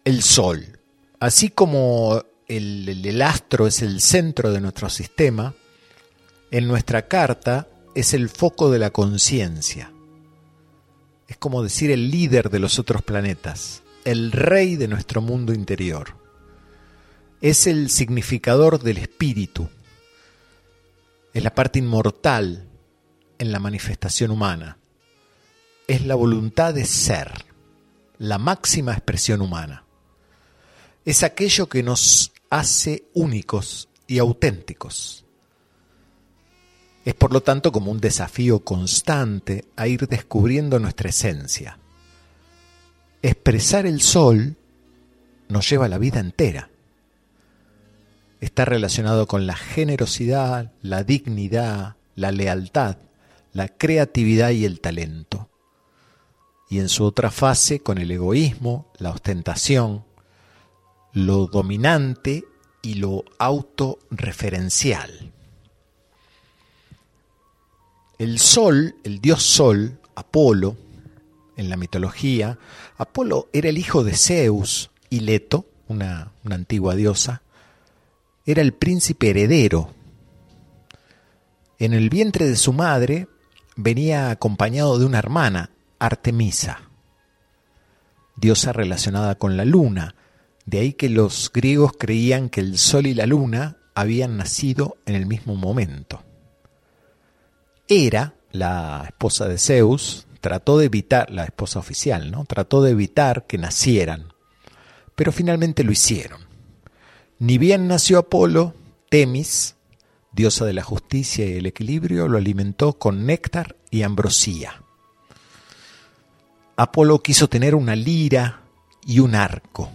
El Sol. Así como el, astro es el centro de nuestro sistema, en nuestra carta es el foco de la conciencia. Es como decir el líder de los otros planetas, el rey de nuestro mundo interior. Es el significador del espíritu es la parte inmortal en la manifestación humana. Es la voluntad de ser, la máxima expresión humana. Es aquello que nos hace únicos y auténticos. Es por lo tanto como un desafío constante a ir descubriendo nuestra esencia. Expresar el sol nos lleva la vida entera está relacionado con la generosidad, la dignidad, la lealtad, la creatividad y el talento. Y en su otra fase con el egoísmo, la ostentación, lo dominante y lo autorreferencial. El sol, el dios sol, Apolo, en la mitología, Apolo era el hijo de Zeus y Leto, una, una antigua diosa, era el príncipe heredero. En el vientre de su madre venía acompañado de una hermana, Artemisa, diosa relacionada con la luna, de ahí que los griegos creían que el sol y la luna habían nacido en el mismo momento. Hera, la esposa de Zeus, trató de evitar, la esposa oficial, ¿no? Trató de evitar que nacieran, pero finalmente lo hicieron. Ni bien nació Apolo, Temis, diosa de la justicia y el equilibrio, lo alimentó con néctar y ambrosía. Apolo quiso tener una lira y un arco.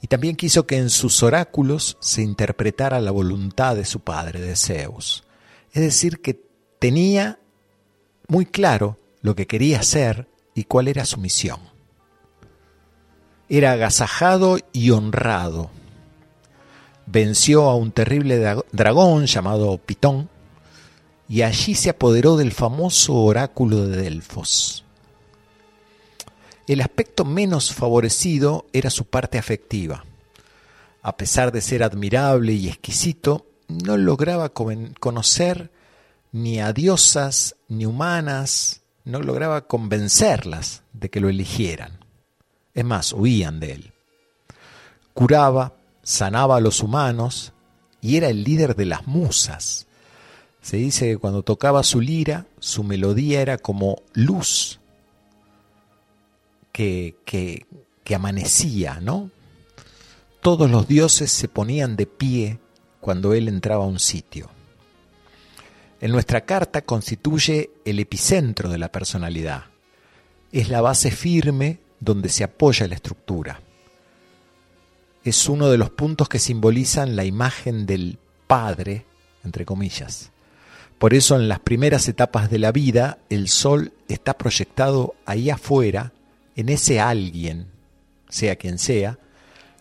Y también quiso que en sus oráculos se interpretara la voluntad de su padre, de Zeus. Es decir, que tenía muy claro lo que quería hacer y cuál era su misión. Era agasajado y honrado. Venció a un terrible dragón llamado Pitón y allí se apoderó del famoso oráculo de Delfos. El aspecto menos favorecido era su parte afectiva. A pesar de ser admirable y exquisito, no lograba conocer ni a diosas ni humanas, no lograba convencerlas de que lo eligieran. Es más, huían de él. Curaba, sanaba a los humanos y era el líder de las musas. Se dice que cuando tocaba su lira, su melodía era como luz que, que, amanecía, ¿no? Todos los dioses se ponían de pie cuando él entraba a un sitio. En nuestra carta constituye el epicentro de la personalidad. Es la base firme donde se apoya la estructura. Es uno de los puntos que simbolizan la imagen del Padre, entre comillas. Por eso en las primeras etapas de la vida el sol está proyectado ahí afuera en ese alguien, sea quien sea,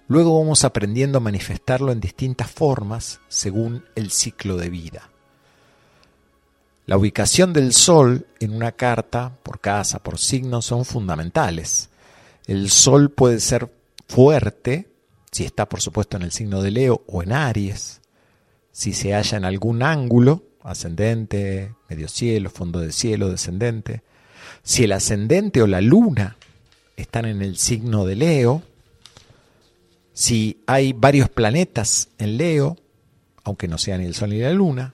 luego vamos aprendiendo a manifestarlo en distintas formas según el ciclo de vida. La ubicación del Sol en una carta, por casa, por signo, son fundamentales. El Sol puede ser fuerte, si está por supuesto en el signo de Leo o en Aries, si se halla en algún ángulo, ascendente, medio cielo, fondo de cielo, descendente, si el ascendente o la luna están en el signo de Leo, si hay varios planetas en Leo, aunque no sean ni el Sol ni la Luna,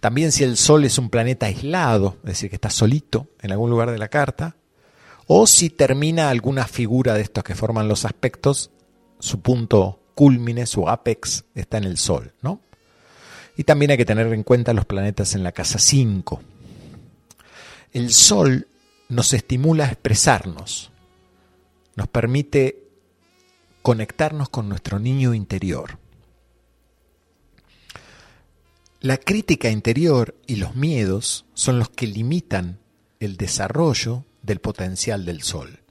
también si el Sol es un planeta aislado, es decir, que está solito en algún lugar de la carta, o si termina alguna figura de estos que forman los aspectos, su punto culmine, su apex, está en el Sol, ¿no? Y también hay que tener en cuenta los planetas en la casa 5. El Sol nos estimula a expresarnos, nos permite conectarnos con nuestro niño interior. La crítica interior y los miedos son los que limitan el desarrollo del potencial del sol.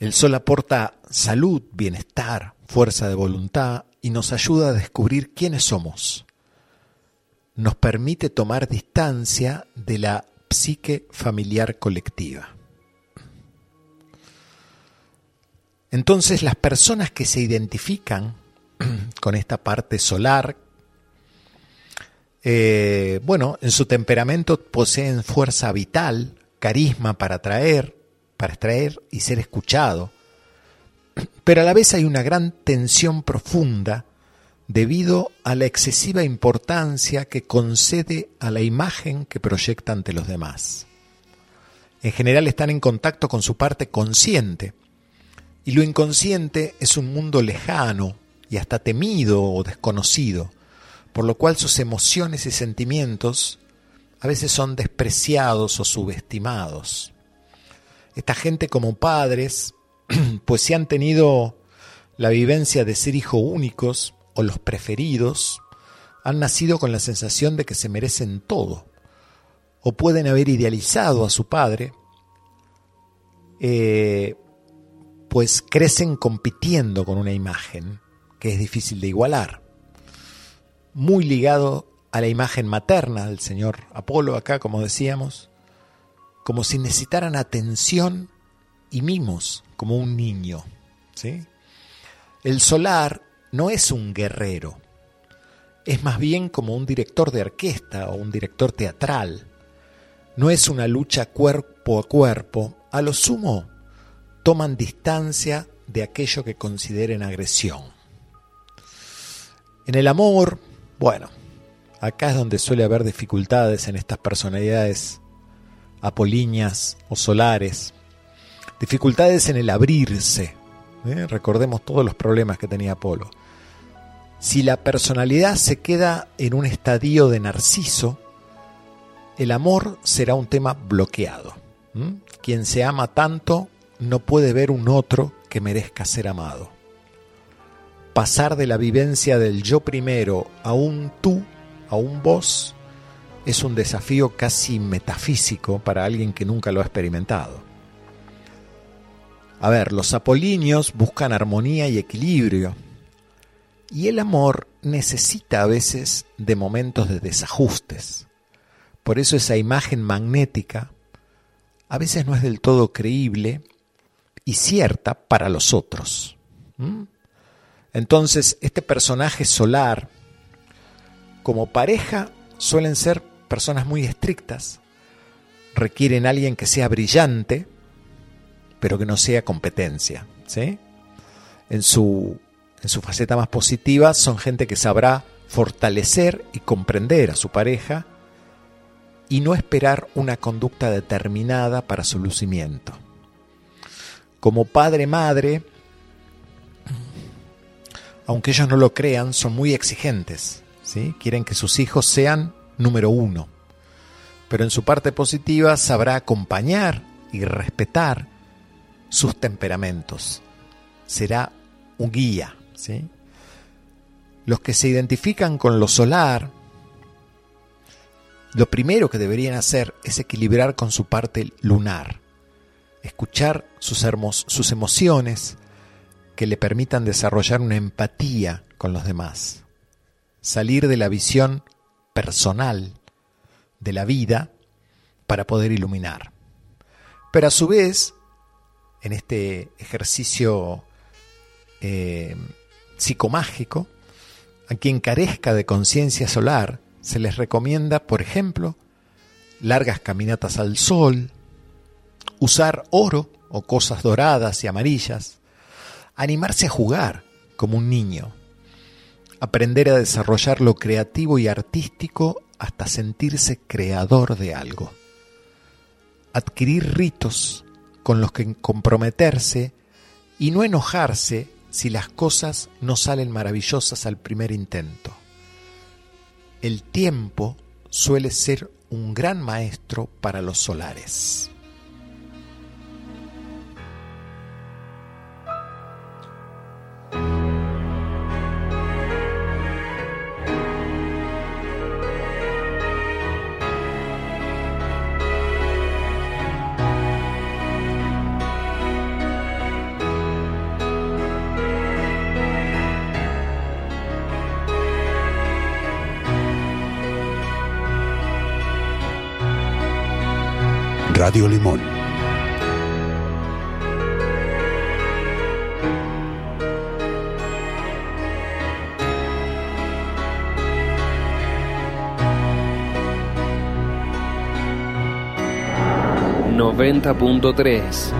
El sol aporta salud, bienestar, fuerza de voluntad y nos ayuda a descubrir quiénes somos. Nos permite tomar distancia de la psique familiar colectiva. Entonces las personas que se identifican con esta parte solar, eh, bueno, en su temperamento poseen fuerza vital, carisma para atraer, para extraer y ser escuchado, pero a la vez hay una gran tensión profunda debido a la excesiva importancia que concede a la imagen que proyecta ante los demás. En general están en contacto con su parte consciente, y lo inconsciente es un mundo lejano y hasta temido o desconocido, por lo cual sus emociones y sentimientos a veces son despreciados o subestimados. Esta gente como padres, pues si han tenido la vivencia de ser hijos únicos, o los preferidos han nacido con la sensación de que se merecen todo, o pueden haber idealizado a su padre, eh, pues crecen compitiendo con una imagen que es difícil de igualar, muy ligado a la imagen materna del señor Apolo acá, como decíamos, como si necesitaran atención y mimos, como un niño. ¿sí? El solar no es un guerrero, es más bien como un director de orquesta o un director teatral. No es una lucha cuerpo a cuerpo, a lo sumo toman distancia de aquello que consideren agresión. En el amor, bueno, acá es donde suele haber dificultades en estas personalidades apolíneas o solares, dificultades en el abrirse. ¿eh? Recordemos todos los problemas que tenía Apolo. Si la personalidad se queda en un estadio de narciso, el amor será un tema bloqueado. Quien se ama tanto no puede ver un otro que merezca ser amado. Pasar de la vivencia del yo primero a un tú, a un vos, es un desafío casi metafísico para alguien que nunca lo ha experimentado. A ver, los apolíneos buscan armonía y equilibrio, y el amor necesita a veces de momentos de desajustes. Por eso esa imagen magnética a veces no es del todo creíble y cierta para los otros. Entonces, este personaje solar, como pareja, suelen ser personas muy estrictas, requieren alguien que sea brillante, pero que no sea competencia. ¿sí? En, su, en su faceta más positiva son gente que sabrá fortalecer y comprender a su pareja y no esperar una conducta determinada para su lucimiento. Como padre-madre, aunque ellos no lo crean, son muy exigentes. ¿sí? Quieren que sus hijos sean número uno. Pero en su parte positiva sabrá acompañar y respetar sus temperamentos. Será un guía. Los que se identifican con lo solar, lo primero que deberían hacer es equilibrar con su parte lunar, escuchar sus, sus emociones que le permitan desarrollar una empatía con los demás, salir de la visión personal de la vida para poder iluminar. Pero a su vez, en este ejercicio eh, psicomágico, a quien carezca de conciencia solar, se les recomienda, por ejemplo, largas caminatas al sol, usar oro o cosas doradas y amarillas, animarse a jugar como un niño, aprender a desarrollar lo creativo y artístico hasta sentirse creador de algo, adquirir ritos con los que comprometerse y no enojarse si las cosas no salen maravillosas al primer intento. El tiempo suele ser un gran maestro para los solares. Radio Limón. Noventa punto tres.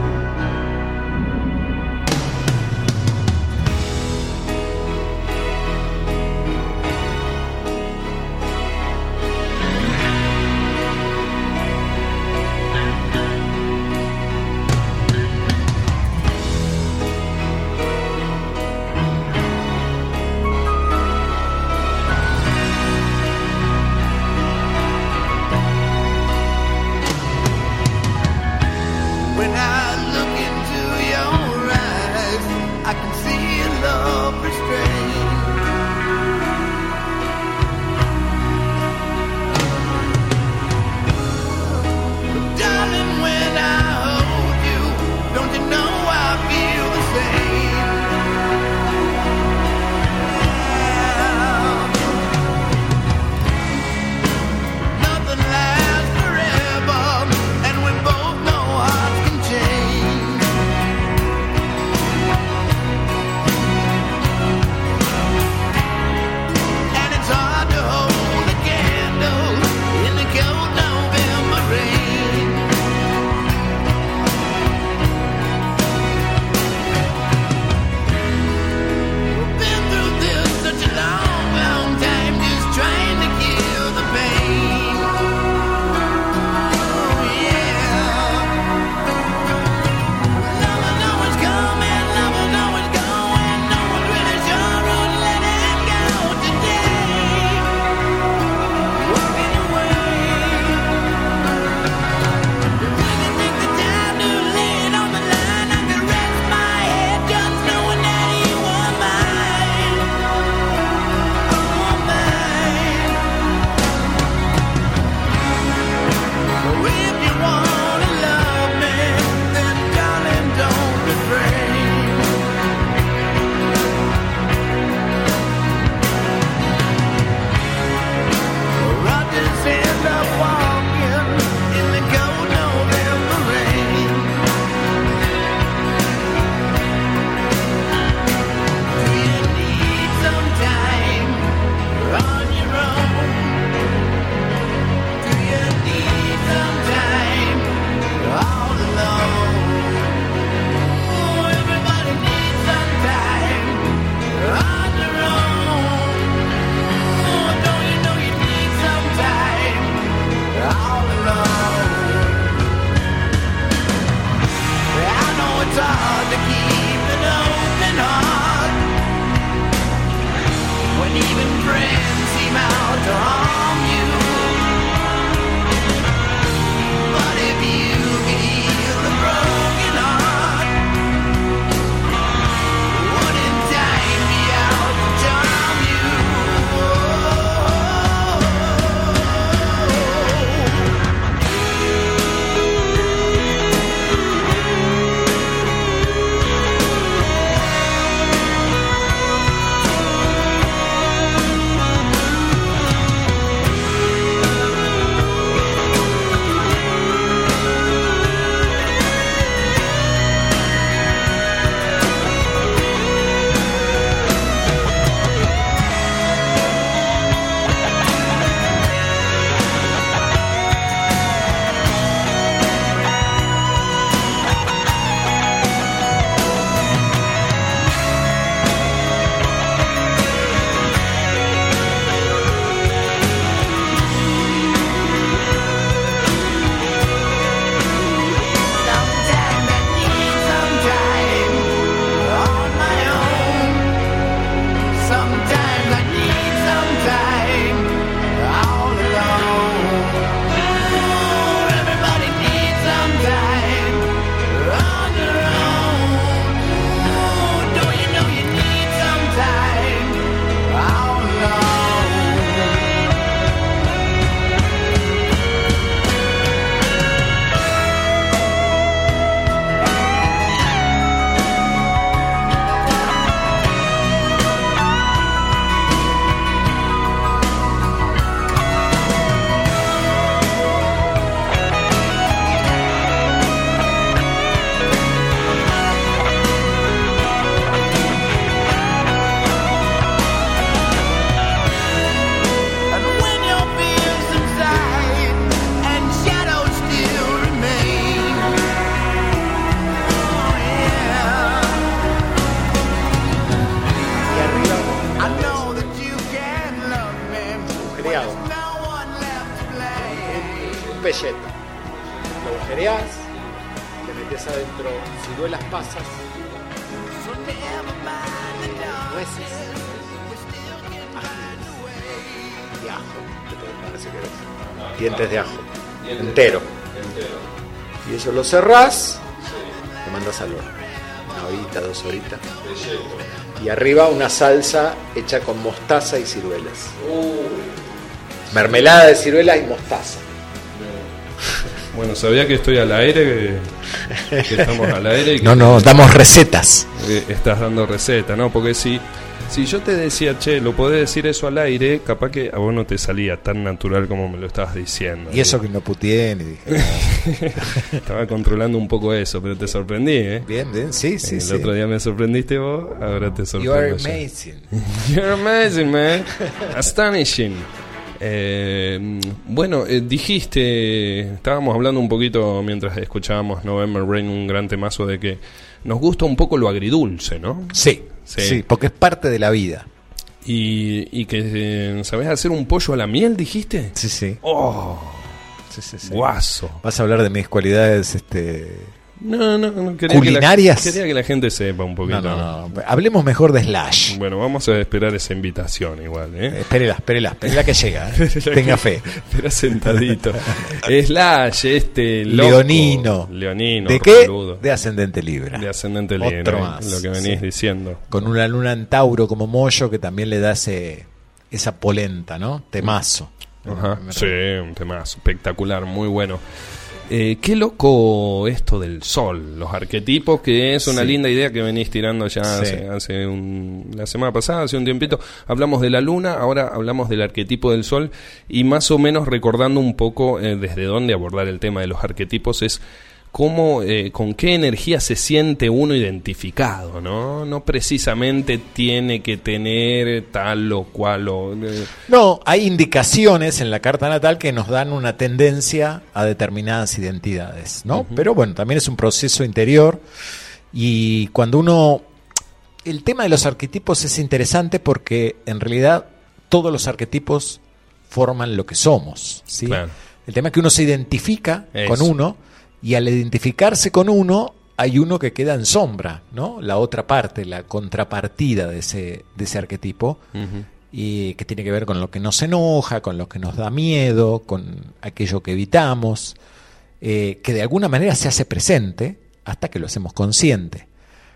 Cerrás, lo mandas al horno. Una horita, dos horitas. Y arriba una salsa hecha con mostaza y ciruelas. Mermelada de ciruelas y mostaza. Bueno, sabía que estoy al aire, que, que estamos al aire y que No, no, damos recetas. eh, estás dando receta, ¿no? Porque si, si yo te decía, che, lo podés decir eso al aire, capaz que a vos no te salía tan natural como me lo estabas diciendo. Y eso que no puteé ni dije. Estaba controlando un poco eso, pero te sorprendí, ¿eh? Bien, bien, sí, sí, El sí. otro día me sorprendiste vos, ahora te sorprendo are yo. amazing. You're amazing, man. Astonishing. Eh, bueno, eh, dijiste, estábamos hablando un poquito mientras escuchábamos November Rain, un gran temazo de que nos gusta un poco lo agridulce, ¿no? Sí, Sí. sí, porque es parte de la vida. Y, y que eh, sabés hacer un pollo a la miel, dijiste. Sí, sí. Oh, sí, sí, sí. guaso. Vas a hablar de mis cualidades este No, no, no quería ¿Culinarias? Que la, quería que la gente sepa un poquito. No, no, no. Hablemos mejor de Slash. Bueno, vamos a esperar esa invitación igual, ¿eh? Espérela, espérela, espérela que llega. ¿eh? Tenga fe. Espera sentadito. Slash, este loco. Leonino. Leonino. ¿De qué? De ascendente Libra. De ascendente Otro Libra, ¿eh? más, lo que venís sí. diciendo. Con una luna en Tauro como Moyo que también le da ese, esa polenta, ¿no? Temazo. Ajá. Sí, un temazo espectacular, muy bueno. Eh, qué loco esto del sol, los arquetipos, que es una Sí. linda idea que venís tirando ya Sí. hace, hace un- la semana pasada, hace un tiempito. Hablamos de la luna, ahora hablamos del arquetipo del sol y más o menos recordando un poco eh, desde dónde abordar el tema de los arquetipos es cómo, eh, con qué energía se siente uno identificado, ¿no? No precisamente tiene que tener tal o cual o... eh, No, hay indicaciones en la carta natal que nos dan una tendencia a determinadas identidades, ¿no? Pero bueno, también es un proceso interior y cuando uno... El tema de los arquetipos es interesante porque en realidad todos los arquetipos forman lo que somos, ¿sí? Claro. El tema es que uno se identifica Eso. con uno y al identificarse con uno hay uno que queda en sombra, ¿no? La otra parte, la contrapartida de ese, de ese arquetipo y que tiene que ver con lo que nos enoja, con lo que nos da miedo, con aquello que evitamos, eh, que de alguna manera se hace presente hasta que lo hacemos consciente.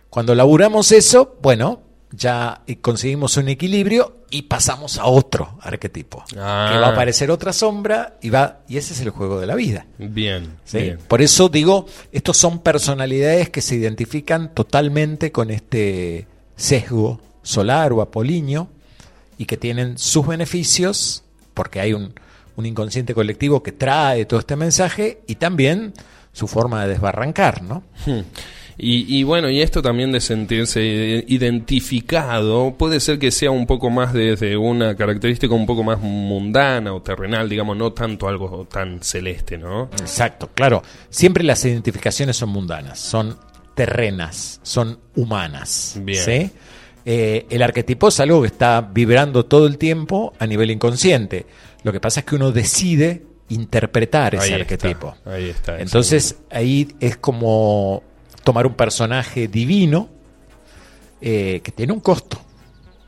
Cuando laburamos eso, bueno, ya conseguimos un equilibrio y pasamos a otro arquetipo, Ah. que va a aparecer otra sombra y va y ese es el juego de la vida. Bien, ¿sí? bien. Por eso digo, estos son personalidades que se identifican totalmente con este sesgo solar o apolíneo y que tienen sus beneficios, porque hay un, un inconsciente colectivo que trae todo este mensaje, y también su forma de desbarrancar, ¿no? Hmm. Y, y bueno, y esto también de sentirse identificado puede ser que sea un poco más desde una característica un poco más mundana o terrenal, digamos, no tanto algo tan celeste, ¿no? Exacto, claro. Siempre las identificaciones son mundanas, son terrenas, son humanas. Bien. ¿sí? Eh, el arquetipo es algo que está vibrando todo el tiempo a nivel inconsciente. Lo que pasa es que uno decide interpretar ese Ahí está, arquetipo. ahí está, Entonces ahí es como tomar un personaje divino eh, que tiene un costo,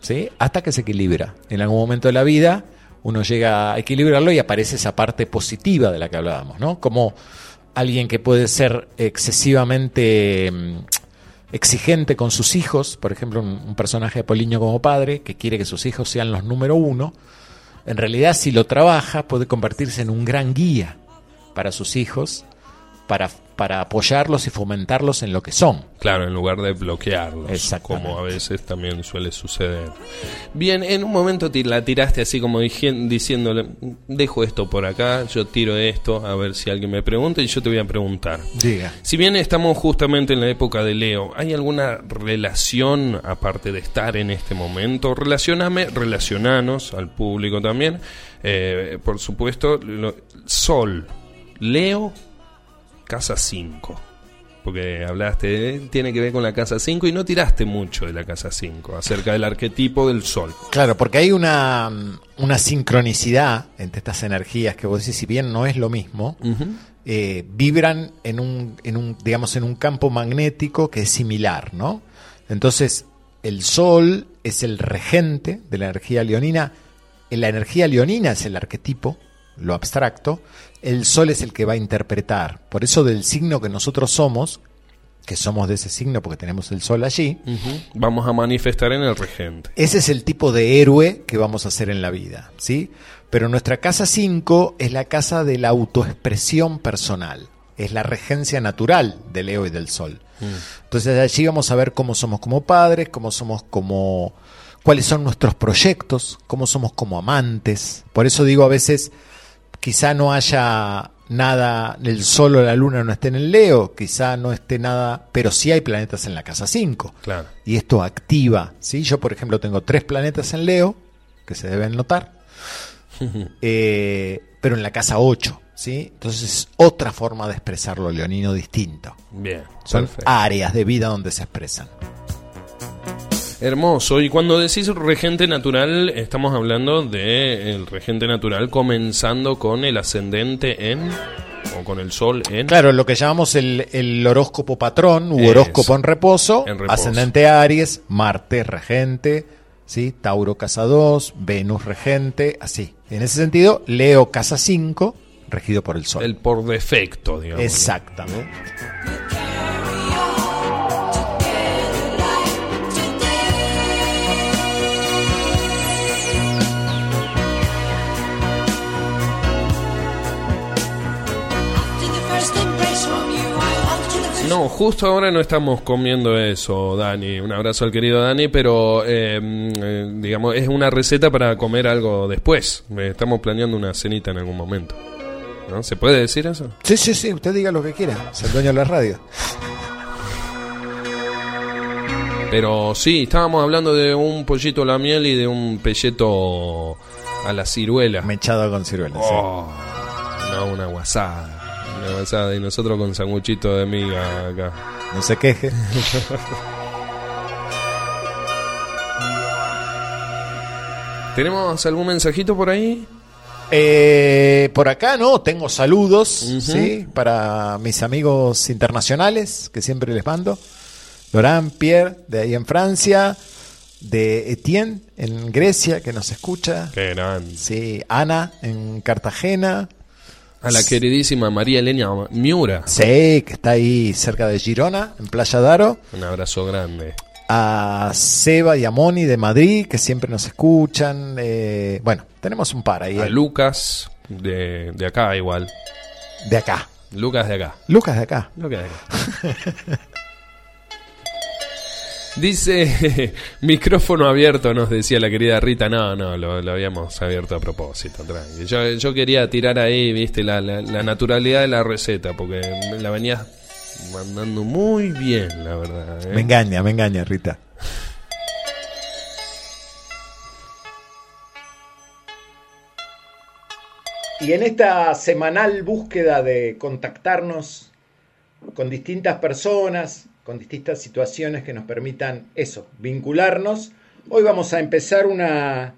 ¿sí? hasta que se equilibra. En algún momento de la vida uno llega a equilibrarlo y aparece esa parte positiva de la que hablábamos, ¿no? Como alguien que puede ser excesivamente mm, exigente con sus hijos, por ejemplo, un, un personaje de Poliño como padre, que quiere que sus hijos sean los número uno, en realidad si lo trabaja puede convertirse en un gran guía para sus hijos, para, para apoyarlos y fomentarlos en lo que son. Claro, en lugar de bloquearlos, como a veces también suele suceder. Bien, en un momento la tiraste así como diciéndole, dejo esto por acá, yo tiro esto, a ver si alguien me pregunta y yo te voy a preguntar. Diga. Si bien estamos justamente en la época de Leo, ¿hay alguna relación, aparte de estar en este momento? Relacioname, relacionanos al público también. Eh, por supuesto, lo- Sol, Leo, casa 5. porque hablaste, eh, tiene que ver con la casa 5 y no tiraste mucho de la casa 5, acerca del arquetipo del sol. Claro, porque hay una, una sincronicidad entre estas energías que vos decís, si bien no es lo mismo, eh, vibran en un, en un, digamos, en un campo magnético que es similar, ¿no? Entonces, el sol es el regente de la energía leonina. La energía leonina es el arquetipo, lo abstracto. El sol es el que va a interpretar. Por eso del signo que nosotros somos, que somos de ese signo porque tenemos el sol allí. Vamos a manifestar en el regente. ese es el tipo de héroe que vamos a hacer en la vida, ¿sí? Pero nuestra casa 5 es la casa de la autoexpresión personal, es la regencia natural del Leo y del Sol. Entonces allí vamos a ver cómo somos como padres, cómo somos como cuáles son nuestros proyectos, cómo somos como amantes. Por eso digo a veces quizá no haya nada, el sol o la luna no esté en el Leo, quizá no esté nada, pero sí hay planetas en la casa 5 Claro. y esto activa. ¿sí? Yo, por ejemplo, tengo tres planetas en Leo, que se deben notar, eh, pero en la casa 8. ¿sí? Entonces es otra forma de expresar lo leonino distinto. Bien. Son perfecto. áreas de vida donde se expresan. Hermoso. Y cuando decís regente natural, estamos hablando de el regente natural comenzando con el ascendente en o con el sol en Claro, lo que llamamos el, el horóscopo patrón u horóscopo en reposo, En reposo. ascendente Aries, Marte regente, ¿sí? Tauro casa 2, Venus regente, así. En ese sentido, Leo casa 5, regido por el Sol. el por defecto, digamos. Exactamente. No, justo ahora no estamos comiendo eso, Dani. Un abrazo al querido Dani, pero eh, mm, eh, digamos, es una receta para comer algo después. Eh, Estamos planeando una cenita en algún momento. ¿No? ¿Se puede decir eso? Sí, sí, sí, usted diga lo que quiera, es el dueño de la radio. Pero sí, estábamos hablando de un pollito a la miel y de un pelleto a la ciruela. Mechado con ciruelas. sí. Oh, no, una guasada. Una guasada y nosotros con sanguchito de miga acá. No se queje. ¿Tenemos algún mensajito por ahí? Eh, por acá no, tengo saludos para mis amigos internacionales que siempre les mando. Laurent Pierre, de ahí en Francia, de Etienne, en Grecia, que nos escucha. Qué grande. Sí, Ana, en Cartagena. A la queridísima María Elena Miura. Sí, que está ahí cerca de Girona, en Playa Daro. Un abrazo grande. A Seba y a Moni de Madrid, que siempre nos escuchan. Eh, bueno, tenemos un par ahí. A eh, Lucas de, de acá igual. de acá. Lucas de acá. Lucas de acá. Lucas de acá. Dice, micrófono abierto, nos decía la querida Rita. No, no, lo, lo habíamos abierto a propósito, tranqui. Yo, yo quería tirar ahí, viste, la, la, la naturalidad de la receta, porque me la venías mandando muy bien, la verdad. ¿eh? Me engaña, me engaña, Rita. Y en esta semanal búsqueda de contactarnos con distintas personas, con distintas situaciones que nos permitan eso, vincularnos, hoy vamos a empezar una,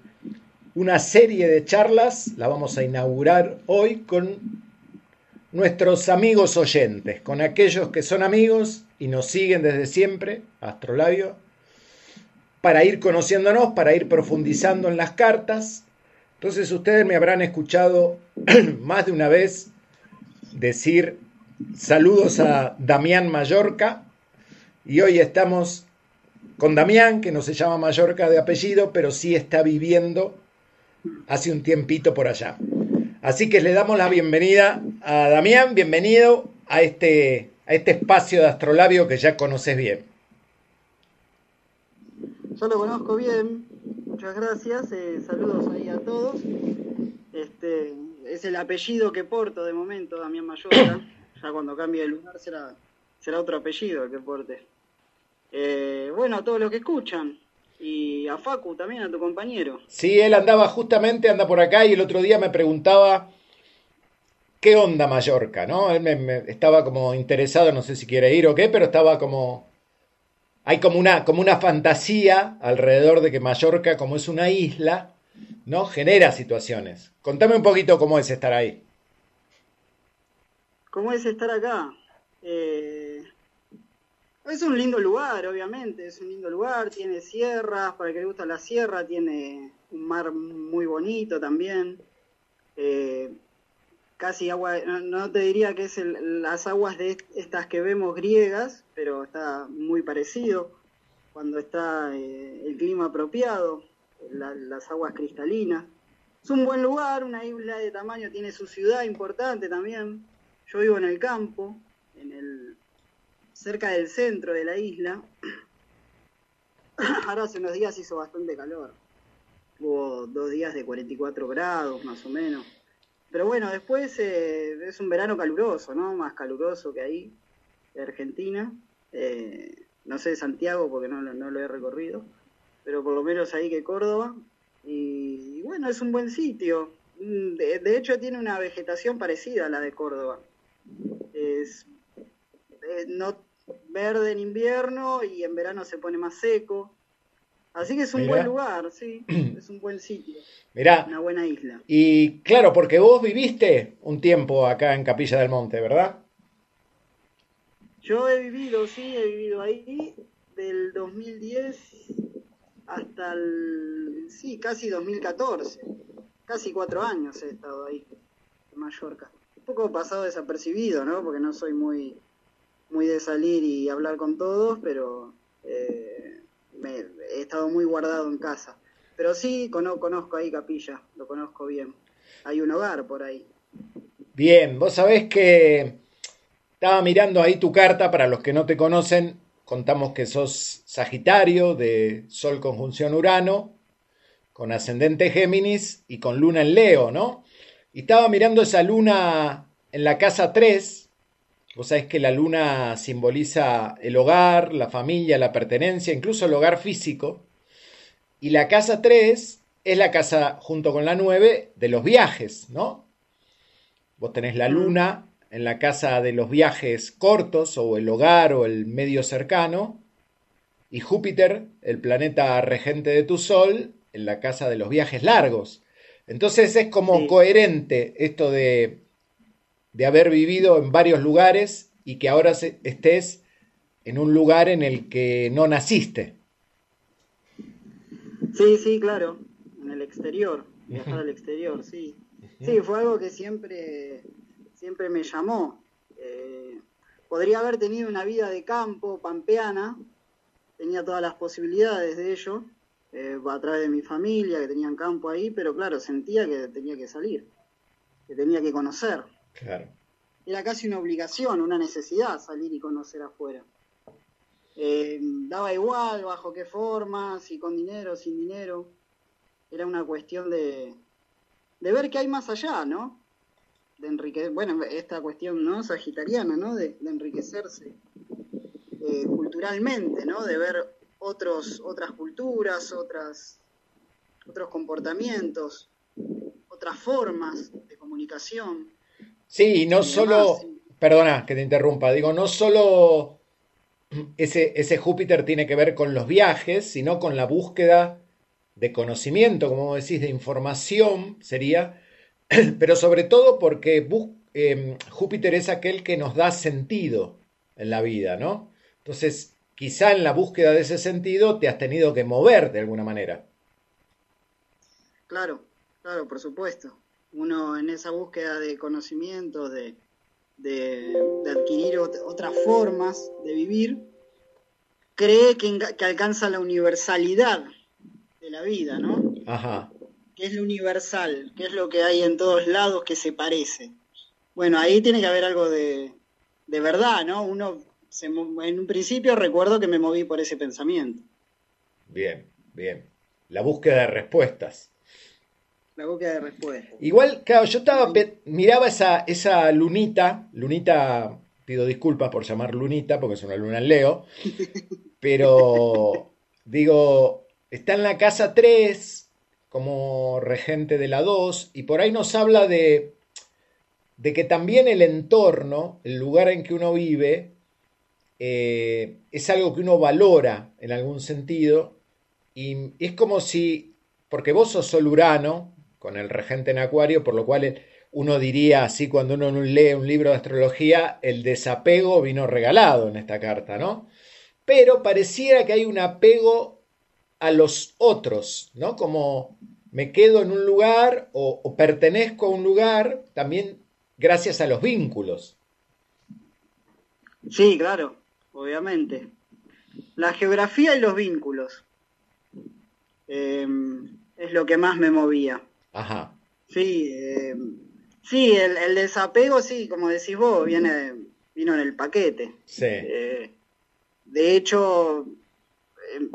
una serie de charlas, la vamos a inaugurar hoy con nuestros amigos oyentes, con aquellos que son amigos y nos siguen desde siempre, Astrolabio, para ir conociéndonos, para ir profundizando en las cartas. Entonces ustedes me habrán escuchado más de una vez decir saludos a Damián Mallorca y hoy estamos con Damián, que no se llama Mallorca de apellido, pero sí está viviendo hace un tiempito por allá. Así que le damos la bienvenida a Damián, bienvenido a este, a este espacio de Astrolabio que ya conoces bien. Yo lo conozco bien, muchas gracias, eh, saludos ahí a todos. Este, es el apellido que porto de momento, Damián Mallorca. ya cuando cambie de lugar será, será otro apellido el que porte. Eh, bueno, a todos los que escuchan. Y a Facu también, a tu compañero. Sí, él andaba justamente, anda por acá y el otro día me preguntaba ¿qué onda Mallorca? ¿no? Él me, me- estaba como interesado, no sé si quiere ir o qué, pero estaba como... Hay como una, como una fantasía alrededor de que Mallorca, como es una isla, ¿no? Genera situaciones. Contame un poquito cómo es estar ahí. ¿Cómo es estar acá? Eh, es un lindo lugar, obviamente, es un lindo lugar, tiene sierras, para el que le gusta la sierra, tiene un mar muy bonito también. Eh, casi agua, no, te diría que es las aguas de est- estas que vemos griegas, pero está muy parecido cuando está eh, el clima apropiado, la- las aguas cristalinas. Es un buen lugar, una isla de tamaño, tiene su ciudad importante también. Yo vivo en el campo, en el cerca del centro de la isla. Ahora hace unos días hizo bastante calor. Hubo dos días de 44 grados más o menos. Pero bueno, después eh, es un verano caluroso, ¿no? Más caluroso que ahí, Argentina. Eh, no sé de Santiago porque no, no lo he recorrido, pero por lo menos ahí que Córdoba. Y, y bueno, es un buen sitio. Mm, De, de hecho tiene una vegetación parecida a la de Córdoba. Es eh, no verde en invierno y en verano se pone más seco. Así que es un Mirá. buen lugar, sí, es un buen sitio, Mirá, una buena isla. y claro, porque vos viviste un tiempo acá en Capilla del Monte, ¿verdad? Yo he vivido, sí, he vivido ahí del 2010 hasta el, sí, casi 2014. Casi cuatro años he estado ahí, en Mallorca. Un poco pasado desapercibido, ¿no? Porque no soy muy, muy de salir y hablar con todos, pero eh, me- he estado muy guardado en casa. Pero sí, cono- conozco ahí Capilla, lo conozco bien. Hay un hogar por ahí. Bien, vos sabés que estaba mirando ahí tu carta, para los que no te conocen, contamos que sos Sagitario de Sol conjunción Urano, con ascendente Géminis y con luna en Leo, ¿no? Y estaba mirando esa luna en la casa 3, vos sabés que la luna simboliza el hogar, la familia, la pertenencia, incluso el hogar físico, y la casa 3 es la casa, junto con la 9, de los viajes, ¿no? Vos tenés la luna en la casa de los viajes cortos o el hogar o el medio cercano y Júpiter, el planeta regente de tu Sol, en la casa de los viajes largos. Entonces es como Sí. coherente esto de, de haber vivido en varios lugares y que ahora estés en un lugar en el que no naciste. Sí, sí, claro, en el exterior, viajar al exterior, sí. Sí, fue algo que siempre, siempre me llamó. Eh, podría haber tenido una vida de campo, pampeana, tenía todas las posibilidades de ello, eh, a través de mi familia, que tenían campo ahí, pero claro, sentía que tenía que salir, que tenía que conocer. Era casi una obligación, una necesidad salir y conocer afuera. Eh, daba igual bajo qué forma, si con dinero, sin dinero. Era una cuestión de, de ver qué hay más allá, ¿no? De enriquecer, bueno, esta cuestión, ¿no? Sagitariana, ¿no? De, de enriquecerse eh, culturalmente, ¿no? De ver otros, otras culturas, otras, otros comportamientos, otras formas de comunicación. Sí, y no Y solo, demás, sí. perdona que te interrumpa, digo, no solo ese, ese Júpiter tiene que ver con los viajes, sino con la búsqueda de conocimiento, como decís, de información sería, pero sobre todo porque eh, Júpiter es aquel que nos da sentido en la vida, ¿no? Entonces, quizá en la búsqueda de ese sentido te has tenido que mover de alguna manera. Claro, claro, por supuesto. Uno en esa búsqueda de conocimiento, de, de, de adquirir ot- otras formas de vivir, cree que, que alcanza la universalidad de la vida, ¿no? Ajá. ¿Qué es lo universal? ¿Qué es lo que hay en todos lados que se parece? Bueno, ahí tiene que haber algo de, de verdad, ¿no? Uno, se en un principio recuerdo que me moví por ese pensamiento. Bien, bien. La búsqueda de respuestas. La búsqueda de respuesta. Igual, claro, yo estaba, miraba esa, esa lunita, lunita, pido disculpas por llamar lunita, porque es una luna en Leo, pero digo, está en la casa 3 como regente de la 2, y por ahí nos habla de, de que también el entorno, el lugar en que uno vive, eh, es algo que uno valora en algún sentido. Y es como si, porque vos sos Sol Urano, con el regente en Acuario, por lo cual uno diría así cuando uno lee un libro de astrología, el desapego vino regalado en esta carta, ¿no? Pero pareciera que hay un apego a los otros, ¿no? Como me quedo en un lugar o, o pertenezco a un lugar, también gracias a los vínculos. Sí, claro, obviamente. La geografía y los vínculos eh, es lo que más me movía. Ajá. Sí, eh, sí, el, el desapego, sí, como decís vos, viene, vino en el paquete. Sí. Eh, de hecho, eh,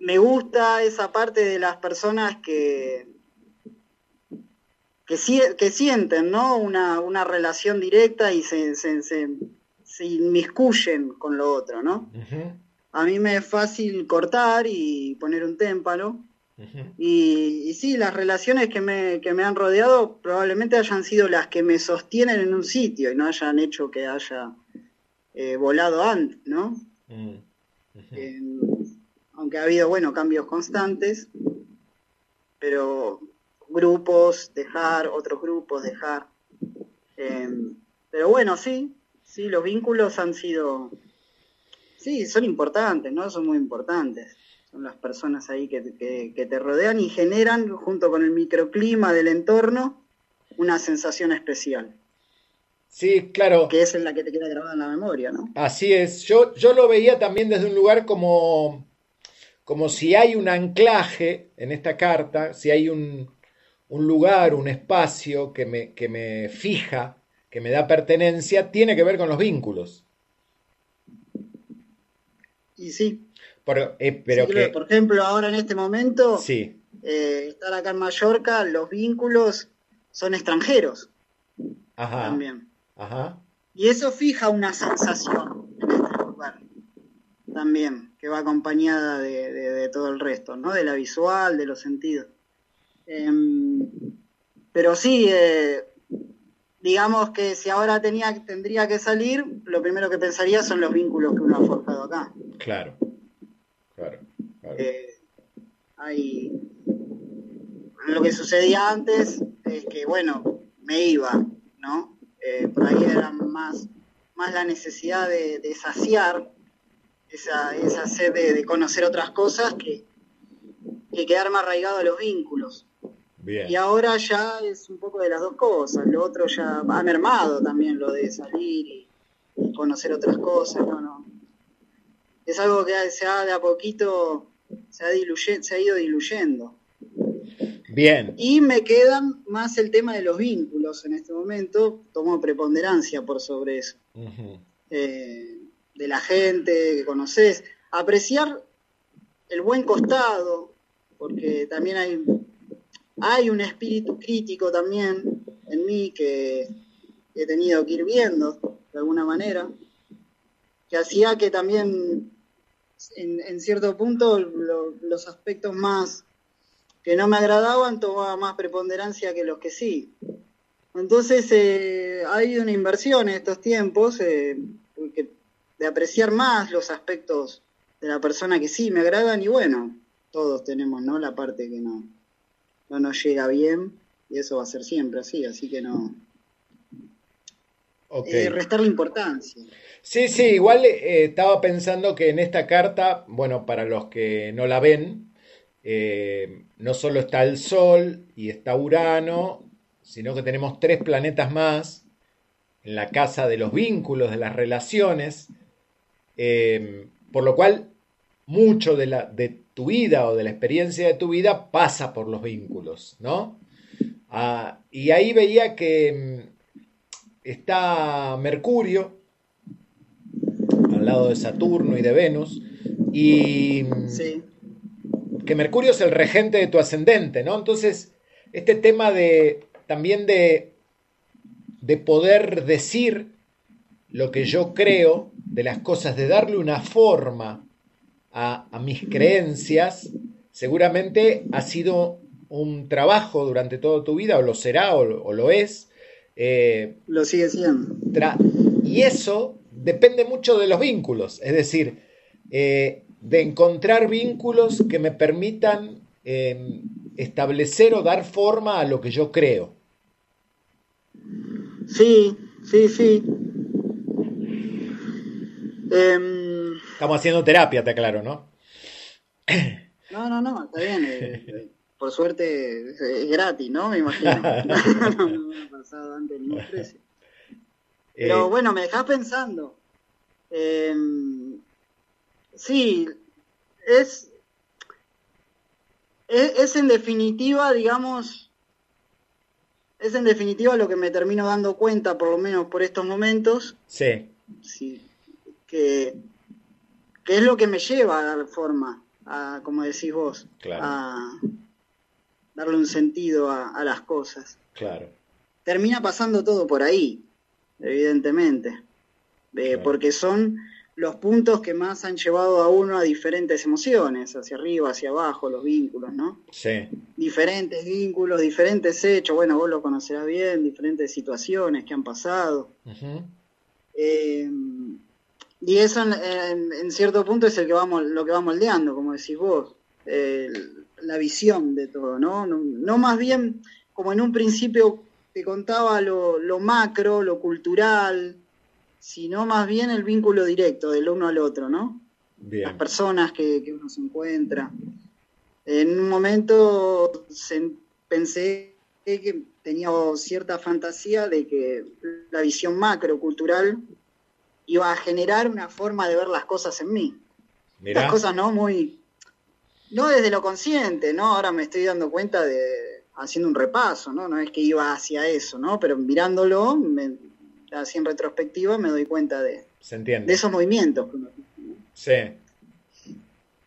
me gusta esa parte de las personas que, que, sie- que sienten ¿no? una, una relación directa y se, se, se, se inmiscuyen con lo otro, ¿no? A mí me es fácil cortar y poner un témpano. Y, y sí, las relaciones que me, que me han rodeado probablemente hayan sido las que me sostienen en un sitio y no hayan hecho que haya eh, volado antes, ¿no? Mm. Eh, aunque ha habido, bueno, cambios constantes, pero grupos, dejar, otros grupos, dejar. Eh, pero bueno, sí, sí, los vínculos han sido, sí, son importantes, ¿no? Son muy importantes. Son las personas ahí que, que, que te rodean y generan, junto con el microclima del entorno, una sensación especial, Sí, claro. que es en la que te queda grabada en la memoria, ¿no? Así es. Yo, yo lo veía también desde un lugar como, como si hay un anclaje en esta carta, si hay un, un lugar, un espacio que me, que me fija, que me da pertenencia, tiene que ver con los vínculos. Y sí, Por- eh, pero sí, que, por ejemplo, ahora en este momento, sí, eh, estar acá en Mallorca, los vínculos son extranjeros ajá, también. ajá, Y eso fija una sensación en este lugar también, que va acompañada de, de- de todo el resto, ¿no? De la visual, de los sentidos. Em, pero sí, eh, digamos que si ahora tenía, tendría que salir, lo primero que pensaría son los vínculos que uno ha forjado acá. claro, hay lo que sucedía antes es que bueno me iba no Eh, por ahí era más más la necesidad de, de saciar esa, esa sed de, de conocer otras cosas que, que quedarme arraigado a los vínculos. Bien. y ahora ya es un poco de las dos cosas. Lo otro ya ha mermado también lo de salir y, y conocer otras cosas no no. Es algo que se ha de a poquito se ha, diluye- se ha ido diluyendo. Bien. Y me quedan más el tema de los vínculos en este momento, tomo preponderancia por sobre eso. Eh, de la gente que conoces, apreciar el buen costado, porque también hay, hay un espíritu crítico también en mí que he tenido que ir viendo de alguna manera, que hacía que también en, en cierto punto lo- los aspectos más que no me agradaban tomaba más preponderancia que los que sí. Entonces eh, ha habido una inversión en estos tiempos eh, de apreciar más los aspectos de la persona que sí me agradan y bueno, todos tenemos ¿no? la parte que no, no nos llega bien y eso va a ser siempre así, así que no... Ok. eh, restarle importancia. Sí, sí, igual eh, estaba pensando que en esta carta, bueno, para los que no la ven, eh, no solo está el Sol y está Urano, sino que tenemos tres planetas más en la casa de los vínculos, de las relaciones, eh, por lo cual mucho de, la, de tu vida o de la experiencia de tu vida pasa por los vínculos, ¿no? Ah, y ahí veía que mm, está Mercurio, al lado de Saturno y de Venus, y Sí, que Mercurio es el regente de tu ascendente, ¿no? Entonces, este tema de también de, de poder decir lo que yo creo de las cosas, de darle una forma a, a mis creencias, seguramente ha sido un trabajo durante toda tu vida, o lo será, o lo es, Eh, Lo sigue siendo. y eso depende mucho de los vínculos, es decir, eh, de encontrar vínculos que me permitan eh, establecer o dar forma a lo que yo creo. Sí, sí, sí. Em, Estamos haciendo terapia, te aclaro, ¿no? no, no, no, está bien. por suerte es, gratis, ¿no? Me imagino. no, no me ha pasado antes ningún precio. Pero Eh, bueno, me dejás pensando. Em, sí, es, es, es en definitiva, digamos, es en definitiva lo que me termino dando cuenta, por lo menos por estos momentos, sí, sí, que, que es lo que me lleva a dar forma, a, como decís vos, Claro. a darle un sentido a, a las cosas claro. termina pasando todo por ahí, evidentemente, Eh, Claro. porque son los puntos que más han llevado a uno a diferentes emociones, hacia arriba, hacia abajo, los vínculos, ¿no? Sí, Diferentes vínculos, diferentes hechos, bueno, vos lo conocerás bien, diferentes situaciones que han pasado. Eh, y eso en, en- en cierto punto es el que vamos, lo que va moldeando, como decís vos, el- la visión de todo, ¿no? ¿no? no más bien como en un principio te contaba lo, lo macro, lo cultural, sino más bien el vínculo directo del uno al otro, ¿no? Las personas que, que uno se encuentra. En un momento se- pensé que tenía cierta fantasía de que la visión macro cultural iba a generar una forma de ver las cosas en mí. mirá, Las cosas no muy, no desde lo consciente, ¿no? Ahora me estoy dando cuenta de, haciendo un repaso, ¿no? No es que iba hacia eso, ¿no? Pero mirándolo, me- así en retrospectiva, me doy cuenta de, se entiende. de esos movimientos. Sí.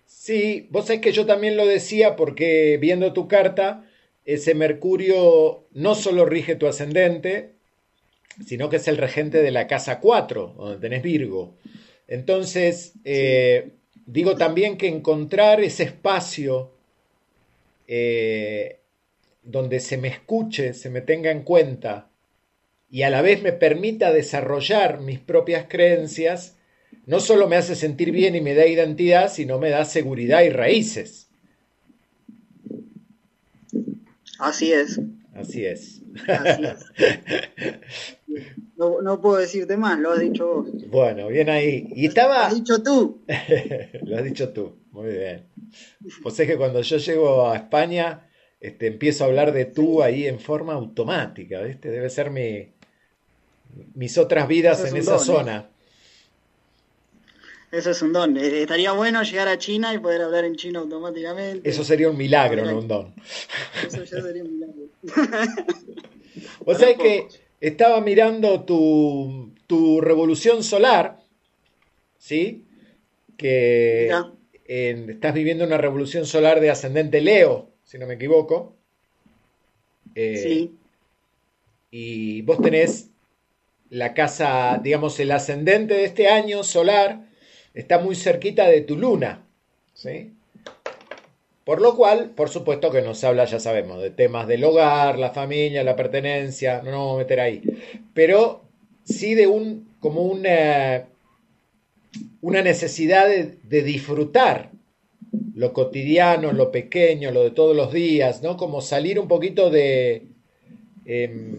Sí, vos sabés que yo también lo decía porque viendo tu carta, ese Mercurio no solo rige tu ascendente, sino que es el regente de la casa 4, donde tenés Virgo. Entonces, eh, digo también que encontrar ese espacio eh, donde se me escuche, se me tenga en cuenta y a la vez me permita desarrollar mis propias creencias, no solo me hace sentir bien y me da identidad, sino me da seguridad y raíces. Así es, Así es. Así es. No, no puedo decirte más, lo has dicho vos. Bueno, bien ahí. Y Lo estaba... has dicho tú. Lo has dicho tú, muy bien. Pues es que cuando yo llego a España, este, empiezo a hablar de tú ahí en forma automática, ¿viste? Debe ser mi, mis otras vidas Eso en esa don, zona. Eso es un don. Eh, Estaría bueno llegar a China y poder hablar en chino automáticamente. Eso sería un milagro, no un don. Eso ya sería un milagro. O sea que estaba mirando tu, tu revolución solar, ¿sí? Que en- estás viviendo una revolución solar de ascendente Leo, si no me equivoco. Eh, Sí, Y vos tenés la casa, digamos, el ascendente de este año solar está muy cerquita de tu luna, ¿sí? Por lo cual, por supuesto que nos habla, ya sabemos, de temas del hogar, la familia, la pertenencia, no nos vamos a meter ahí, pero sí de un, como una, una necesidad de, disfrutar lo cotidiano, lo pequeño, lo de todos los días, ¿no? Como salir un poquito de, em,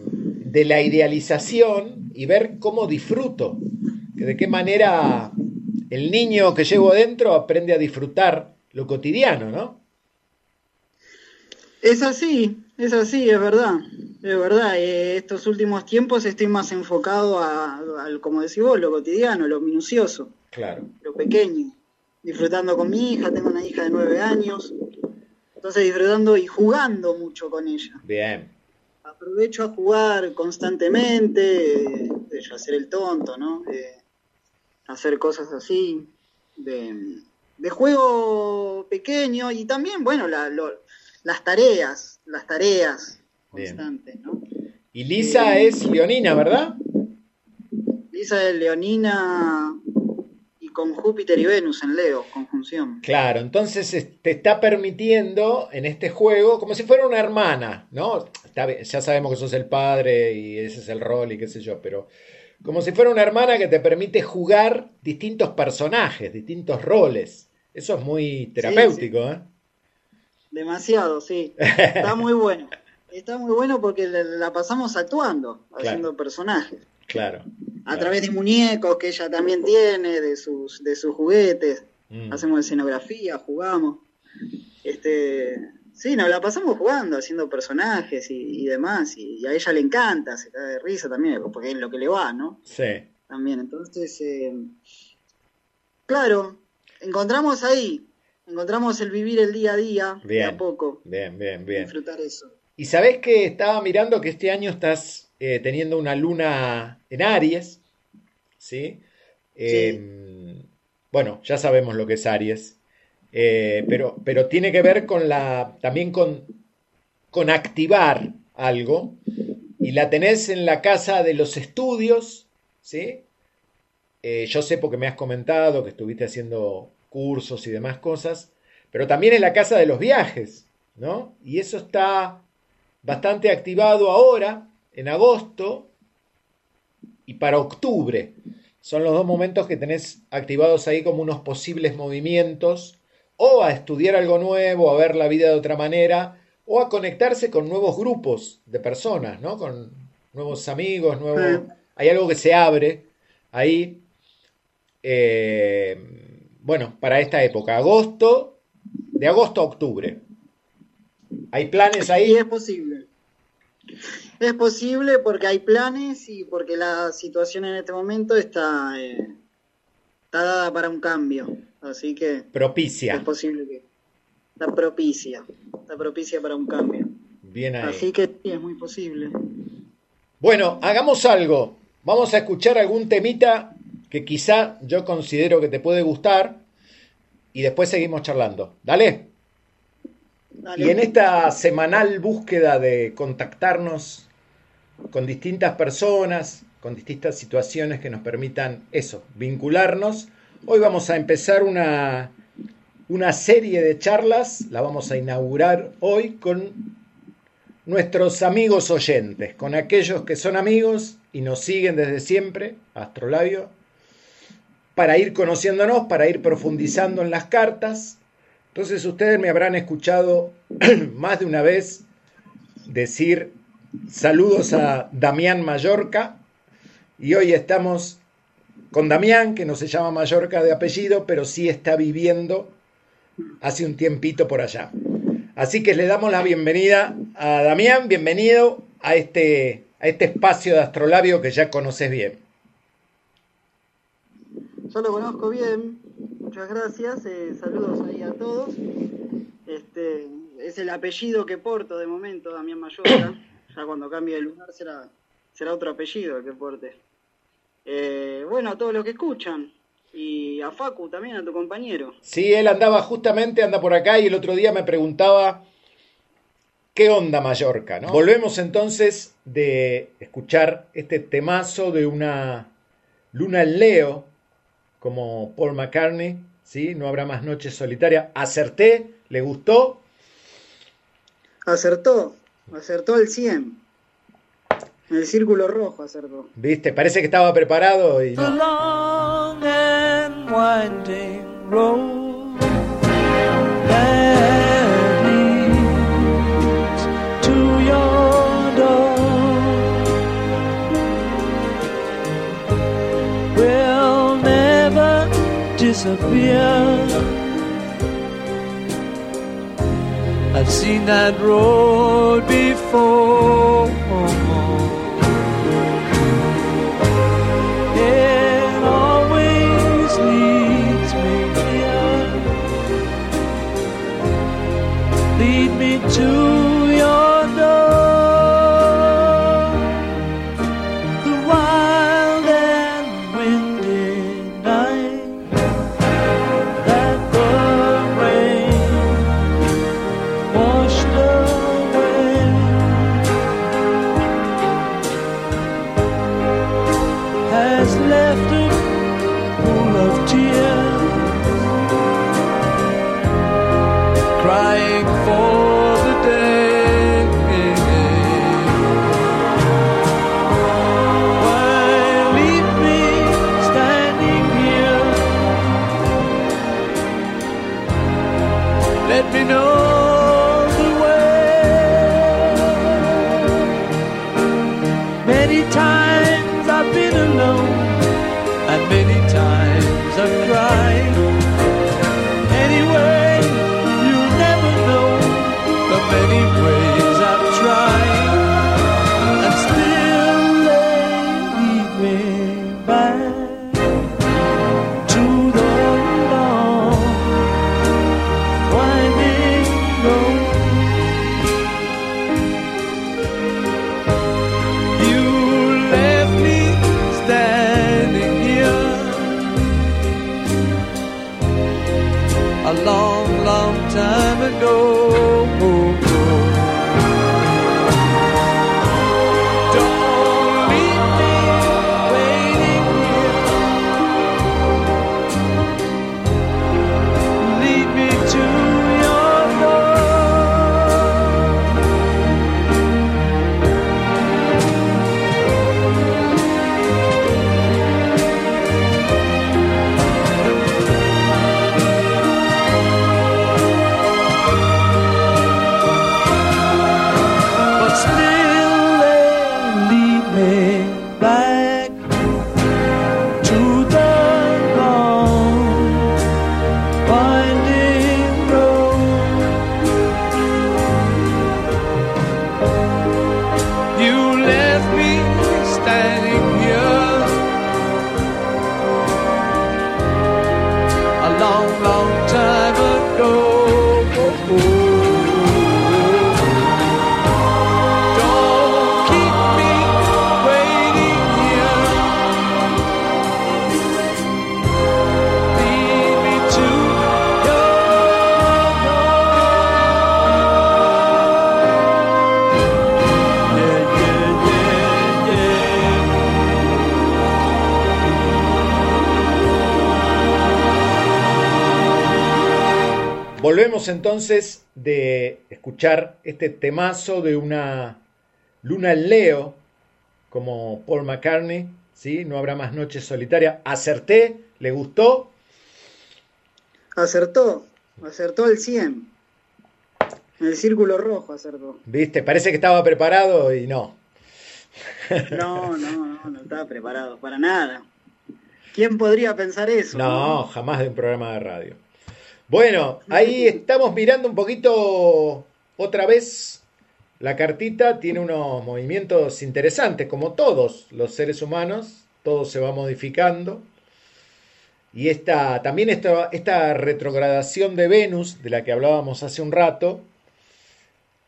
de la idealización y ver cómo disfruto, de qué manera el niño que llevo dentro aprende a disfrutar lo cotidiano, ¿no? es así, es así, es verdad. Es verdad, eh, estos últimos tiempos estoy más enfocado a, al, como decís vos, lo cotidiano, lo minucioso, Claro, lo pequeño. Disfrutando con mi hija, tengo una hija de nueve años, entonces disfrutando y jugando mucho con ella. bien, aprovecho a jugar constantemente, eh, hacer el tonto, ¿no? Eh, hacer cosas así, de, de juego pequeño y también, bueno, la- lo- las tareas, las tareas Bien. constantes, ¿no? Y Lisa es leonina, ¿verdad? Lisa es leonina y con Júpiter y Venus en Leo, conjunción. Claro, entonces es- te está permitiendo en este juego, como si fuera una hermana, ¿no? Está bien, ya sabemos que sos el padre y ese es el rol y qué sé yo, pero como si fuera una hermana que te permite jugar distintos personajes, distintos roles. Eso es muy terapéutico, ¿eh? Demasiado, sí. Está muy bueno. Está muy bueno porque la, pasamos actuando, haciendo personajes. Claro. A través de muñecos que ella también tiene, de sus, de sus juguetes. Mm. Hacemos escenografía, jugamos. Este, sí, nos la pasamos jugando, haciendo personajes y, y demás. Y, y a ella le encanta, se cae de risa también, porque es lo que le va, ¿no? Sí. También, entonces, eh, claro, encontramos ahí, encontramos el vivir el día a día, de Bien. a poco, Bien, bien, bien. disfrutar eso. Y sabés que estaba mirando que este año estás eh, teniendo una luna en Aries, ¿sí? Eh, Bueno, ya sabemos lo que es Aries, eh, pero, pero tiene que ver con la, también con, con activar algo, y la tenés en la casa de los estudios, ¿sí? Eh, yo sé porque me has comentado que estuviste haciendo cursos y demás cosas, pero también en la casa de los viajes, ¿no? Y eso está bastante activado ahora, en agosto y para octubre. Son los dos momentos que tenés activados ahí como unos posibles movimientos, o a estudiar algo nuevo, a ver la vida de otra manera, o a conectarse con nuevos grupos de personas, ¿no? Con nuevos amigos, nuevos... Hay algo que se abre ahí. eh, bueno, para esta época, agosto, de agosto a octubre. ¿Hay planes ahí? Y es posible. Es posible porque hay planes y porque la situación en este momento está, eh, está dada para un cambio. Así que Propicia. es posible que está propicia. Está propicia para un cambio. Bien ahí. Así que sí, es muy posible. Bueno, hagamos algo. Vamos a escuchar algún temita que quizá yo considero que te puede gustar y después seguimos charlando. Dale. Dale. Y en esta semanal búsqueda de contactarnos con distintas personas, con distintas situaciones que nos permitan eso, vincularnos, hoy vamos a empezar una, una serie de charlas, la vamos a inaugurar hoy con nuestros amigos oyentes, con aquellos que son amigos y nos siguen desde siempre, Astrolabio, para ir conociéndonos, para ir profundizando en las cartas. Entonces ustedes me habrán escuchado más de una vez decir saludos a Damián Mallorca y hoy estamos con Damián, que no se llama Mallorca de apellido, pero sí está viviendo hace un tiempito por allá. Así que le damos la bienvenida a Damián, bienvenido a este, a este espacio de Astrolabio que ya conoces bien. Yo lo conozco bien, muchas gracias, eh, saludos ahí a todos. Este, es el apellido que porto de momento, Damián Mallorca. Ya cuando cambie de lugar será, será otro apellido el que porte. Eh, bueno, a todos los que escuchan. Y a Facu también, a tu compañero. Sí, él andaba justamente, anda por acá y el otro día me preguntaba qué onda Mallorca, ¿no? Volvemos entonces de escuchar este temazo de una luna en Leo, como Paul McCartney, ¿sí? No habrá más noches solitarias. Acerté, le gustó. Acertó, acertó el 100. En el círculo rojo acertó. ¿Viste? Parece que estaba preparado y The no. long and winding road that leads to your door will never disappear. I've seen that road before. To Entonces de escuchar este temazo de una luna en Leo, como Paul McCartney, ¿sí? No habrá más noches solitarias. Acerté, ¿le gustó? Acertó, acertó el 100. En el círculo rojo acertó. ¿Viste? Parece que estaba preparado y no. No, no, no, no estaba preparado para nada. ¿Quién podría pensar eso? No, jamás de un programa de radio. Bueno, ahí estamos mirando un poquito otra vez. La cartita tiene unos movimientos interesantes, como todos los seres humanos, todo se va modificando. Y esta, también esta, esta retrogradación de Venus, de la que hablábamos hace un rato,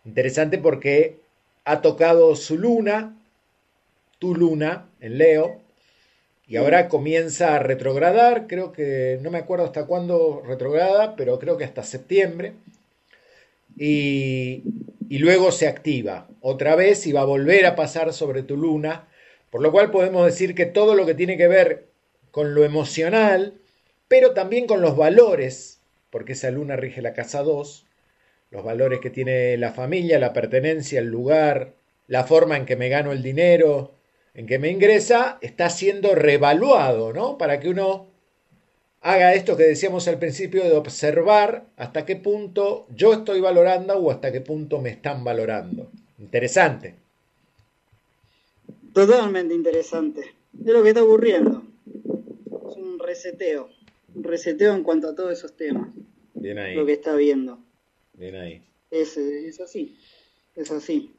interesante porque ha tocado su luna, tu luna, en Leo, y ahora comienza a retrogradar, creo que no me acuerdo hasta cuándo retrograda, pero creo que hasta septiembre. Y, y luego se activa otra vez y va a volver a pasar sobre tu luna, por lo cual podemos decir que todo lo que tiene que ver con lo emocional, pero también con los valores, porque esa luna rige la casa 2, los valores que tiene la familia, la pertenencia, el lugar, la forma en que me gano el dinero, en que me ingresa, está siendo revaluado, ¿no? Para que uno haga esto que decíamos al principio de observar hasta qué punto yo estoy valorando o hasta qué punto me están valorando. Interesante. Totalmente interesante. Es lo que está ocurriendo. Es un reseteo. Un reseteo en cuanto a todos esos temas. Bien ahí. Lo que está viendo. Bien ahí. Es, es así. Es así.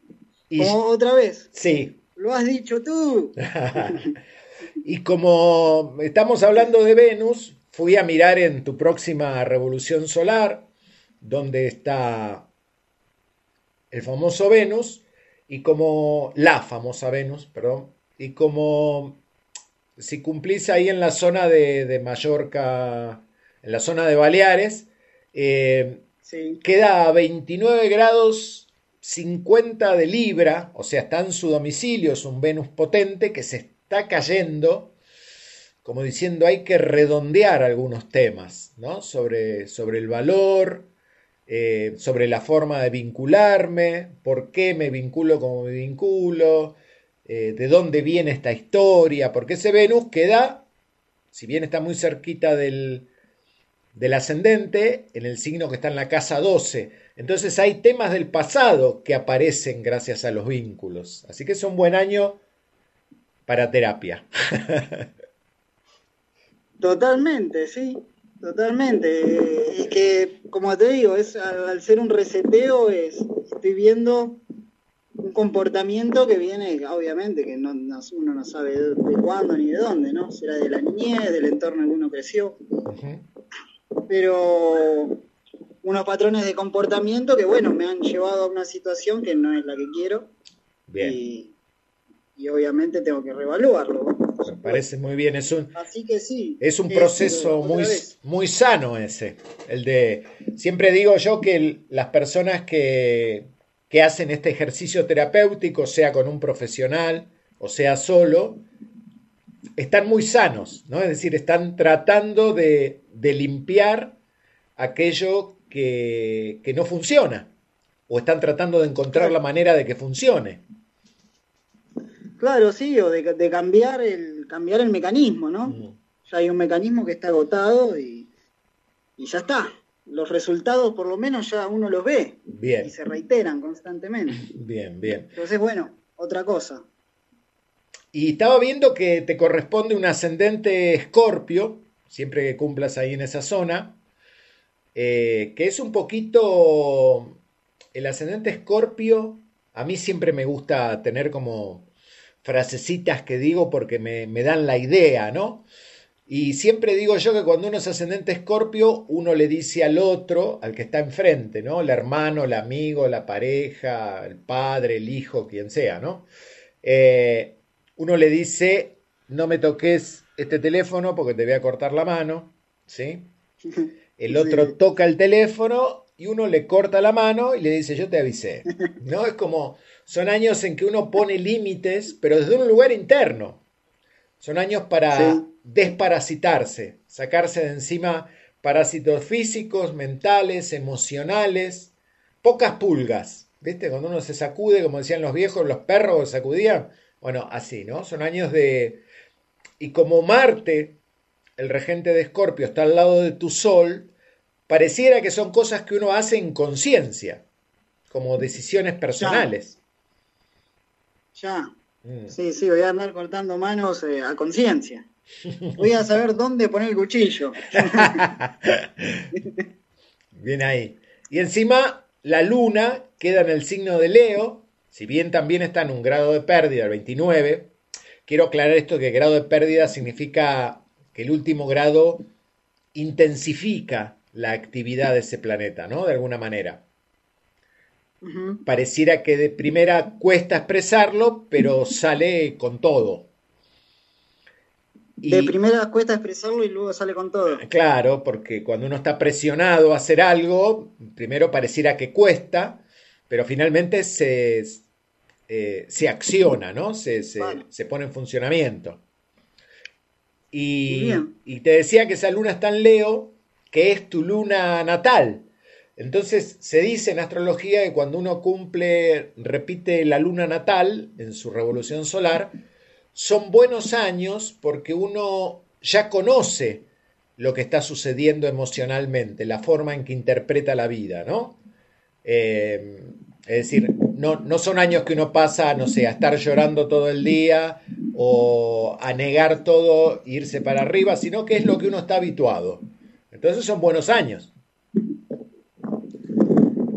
Y- Como otra vez. Sí. Lo has dicho tú. y como estamos hablando de Venus, fui a mirar en tu próxima revolución solar, donde está el famoso Venus, y como la famosa Venus, perdón, y como si cumplís ahí en la zona de, de Mallorca, en la zona de Baleares, eh, Sí. queda a 29 grados 50 de Libra, o sea, está en su domicilio, es un Venus potente que se está cayendo, como diciendo hay que redondear algunos temas, ¿no? Sobre, sobre el valor, eh, sobre la forma de vincularme, por qué me vinculo como me vinculo, eh, de dónde viene esta historia, porque ese Venus queda, si bien está muy cerquita del, del ascendente, en el signo que está en la casa 12. Entonces hay temas del pasado que aparecen gracias a los vínculos. Así que es un buen año para terapia. Totalmente, sí, totalmente. Y que, como te digo, es al, ser un reseteo, es, estoy viendo un comportamiento que viene, obviamente, que no, no- uno no sabe de, de cuándo ni de dónde, ¿no? Será de la niñez, del entorno en que uno creció. Pero unos patrones de comportamiento que, bueno, me han llevado a una situación que no es la que quiero. Bien. Y, y obviamente tengo que reevaluarlo. Me parece muy bien, es un, Así que sí. es un es, proceso muy, muy sano ese. El de, siempre digo yo que el- las personas que, que hacen este ejercicio terapéutico, sea con un profesional o sea solo, están muy sanos, ¿no? Es decir, están tratando de, de limpiar aquello que, que no funciona. O están tratando de encontrar la manera de que funcione. Claro, sí, o de, de cambiar el cambiar el mecanismo, ¿no? Mm. Ya hay un mecanismo que está agotado y, y ya está. Los resultados por lo menos ya uno los ve Bien, y se reiteran constantemente. bien, bien. Entonces, bueno, otra cosa. Y estaba viendo que te corresponde un ascendente escorpio, siempre que cumplas ahí en esa zona, eh, que es un poquito... El ascendente escorpio, a mí siempre me gusta tener como frasecitas que digo porque me, me dan la idea, ¿no? Y siempre digo yo que cuando uno es ascendente escorpio, uno le dice al otro, al que está enfrente, ¿no? El hermano, el amigo, la pareja, el padre, el hijo, quien sea, ¿no? Eh, uno le dice, no me toques este teléfono porque te voy a cortar la mano, ¿sí? El otro Sí. toca el teléfono y uno le corta la mano y le dice, yo te avisé, ¿no? Es como, son años en que uno pone límites, pero desde un lugar interno. Son años para Sí. desparasitarse, sacarse de encima parásitos físicos, mentales, emocionales, pocas pulgas. ¿Viste? Cuando uno se sacude, como decían los viejos, los perros sacudían. Bueno, así, ¿no? Son años de... Y como Marte, el regente de Escorpio, está al lado de tu Sol, pareciera que son cosas que uno hace en conciencia, como decisiones personales. Ya. Mm. Sí, sí, voy a andar cortando manos eh, a conciencia. Voy a saber dónde poner el cuchillo. Bien ahí. Y encima, la luna queda en el signo de Leo, si bien también está en un grado de pérdida, el 29. Quiero aclarar esto que grado de pérdida significa que el último grado intensifica la actividad de ese planeta, ¿no? De alguna manera. Pareciera que de primera cuesta expresarlo, pero sale con todo. Y- De primera cuesta expresarlo y luego sale con todo. Claro, porque cuando uno está presionado a hacer algo, primero pareciera que cuesta, pero finalmente se, eh, se acciona, ¿no? Se, se- Vale. se pone en funcionamiento. Y, y te decía que esa luna está en Leo, que es tu luna natal. Entonces se dice en astrología que cuando uno cumple, repite la luna natal en su revolución solar, son buenos años porque uno ya conoce lo que está sucediendo emocionalmente, la forma en que interpreta la vida, ¿no? Eh, es decir, no, no son años que uno pasa, no sé, a estar llorando todo el día o a negar todo e irse para arriba, sino que es lo que uno está habituado. Entonces son buenos años.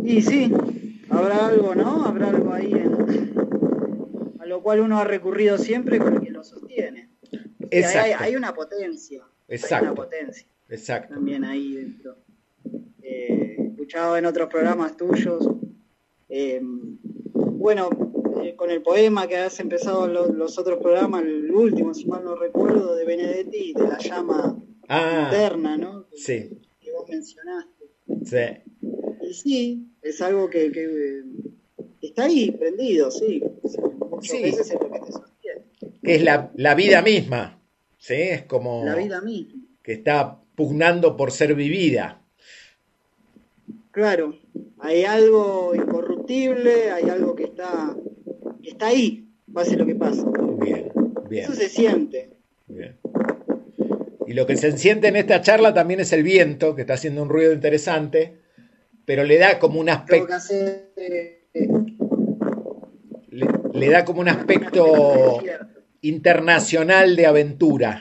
Y sí, habrá algo, ¿no? Habrá algo ahí en- a lo cual uno ha recurrido siempre con el que lo sostiene. Hay, Exacto. hay una potencia. Hay Exacto. una potencia Exacto. también ahí dentro. Eh, escuchado en otros programas tuyos. eh, bueno, eh, con el poema que has empezado lo- los otros programas, el último, si mal no recuerdo, de Benedetti, de la llama Ah, interna, ¿no? sí, Que vos mencionaste. sí. Y sí, es algo que, que, está ahí, prendido, sí. Muchas Sí. veces es lo que te sostiene. Que es la, la vida misma. ¿sí? Es como La vida misma. que está pugnando por ser vivida. Claro, hay algo hay algo que está, que está ahí, pase lo que pase. Bien, bien, Eso se siente. bien. Y lo que se siente en esta charla también es el viento, que está haciendo un ruido interesante, pero le da como un aspecto, eh, le, le da como un aspecto internacional de aventura.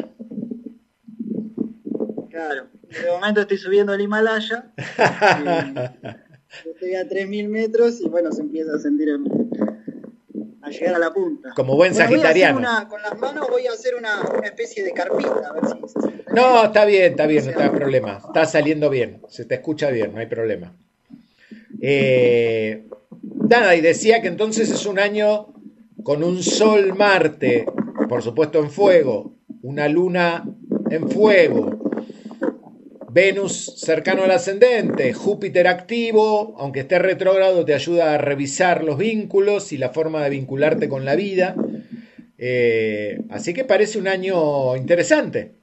Claro. De momento estoy subiendo el Himalaya. eh, estoy a 3.000 metros y bueno, se empieza a sentir el- a llegar a la punta. Como buen Bueno, sagitariano. una- con las manos voy a hacer una, una especie de carpita, a ver si se siente. No, está bien, está bien, no está problema. Está saliendo bien, se te escucha bien, no hay problema. Eh, nada, y decía que entonces es un año con un Sol Marte, por supuesto en fuego, una luna en fuego, Venus cercano al ascendente, Júpiter activo, aunque esté retrógrado, te ayuda a revisar los vínculos y la forma de vincularte con la vida. Eh, así que parece un año interesante.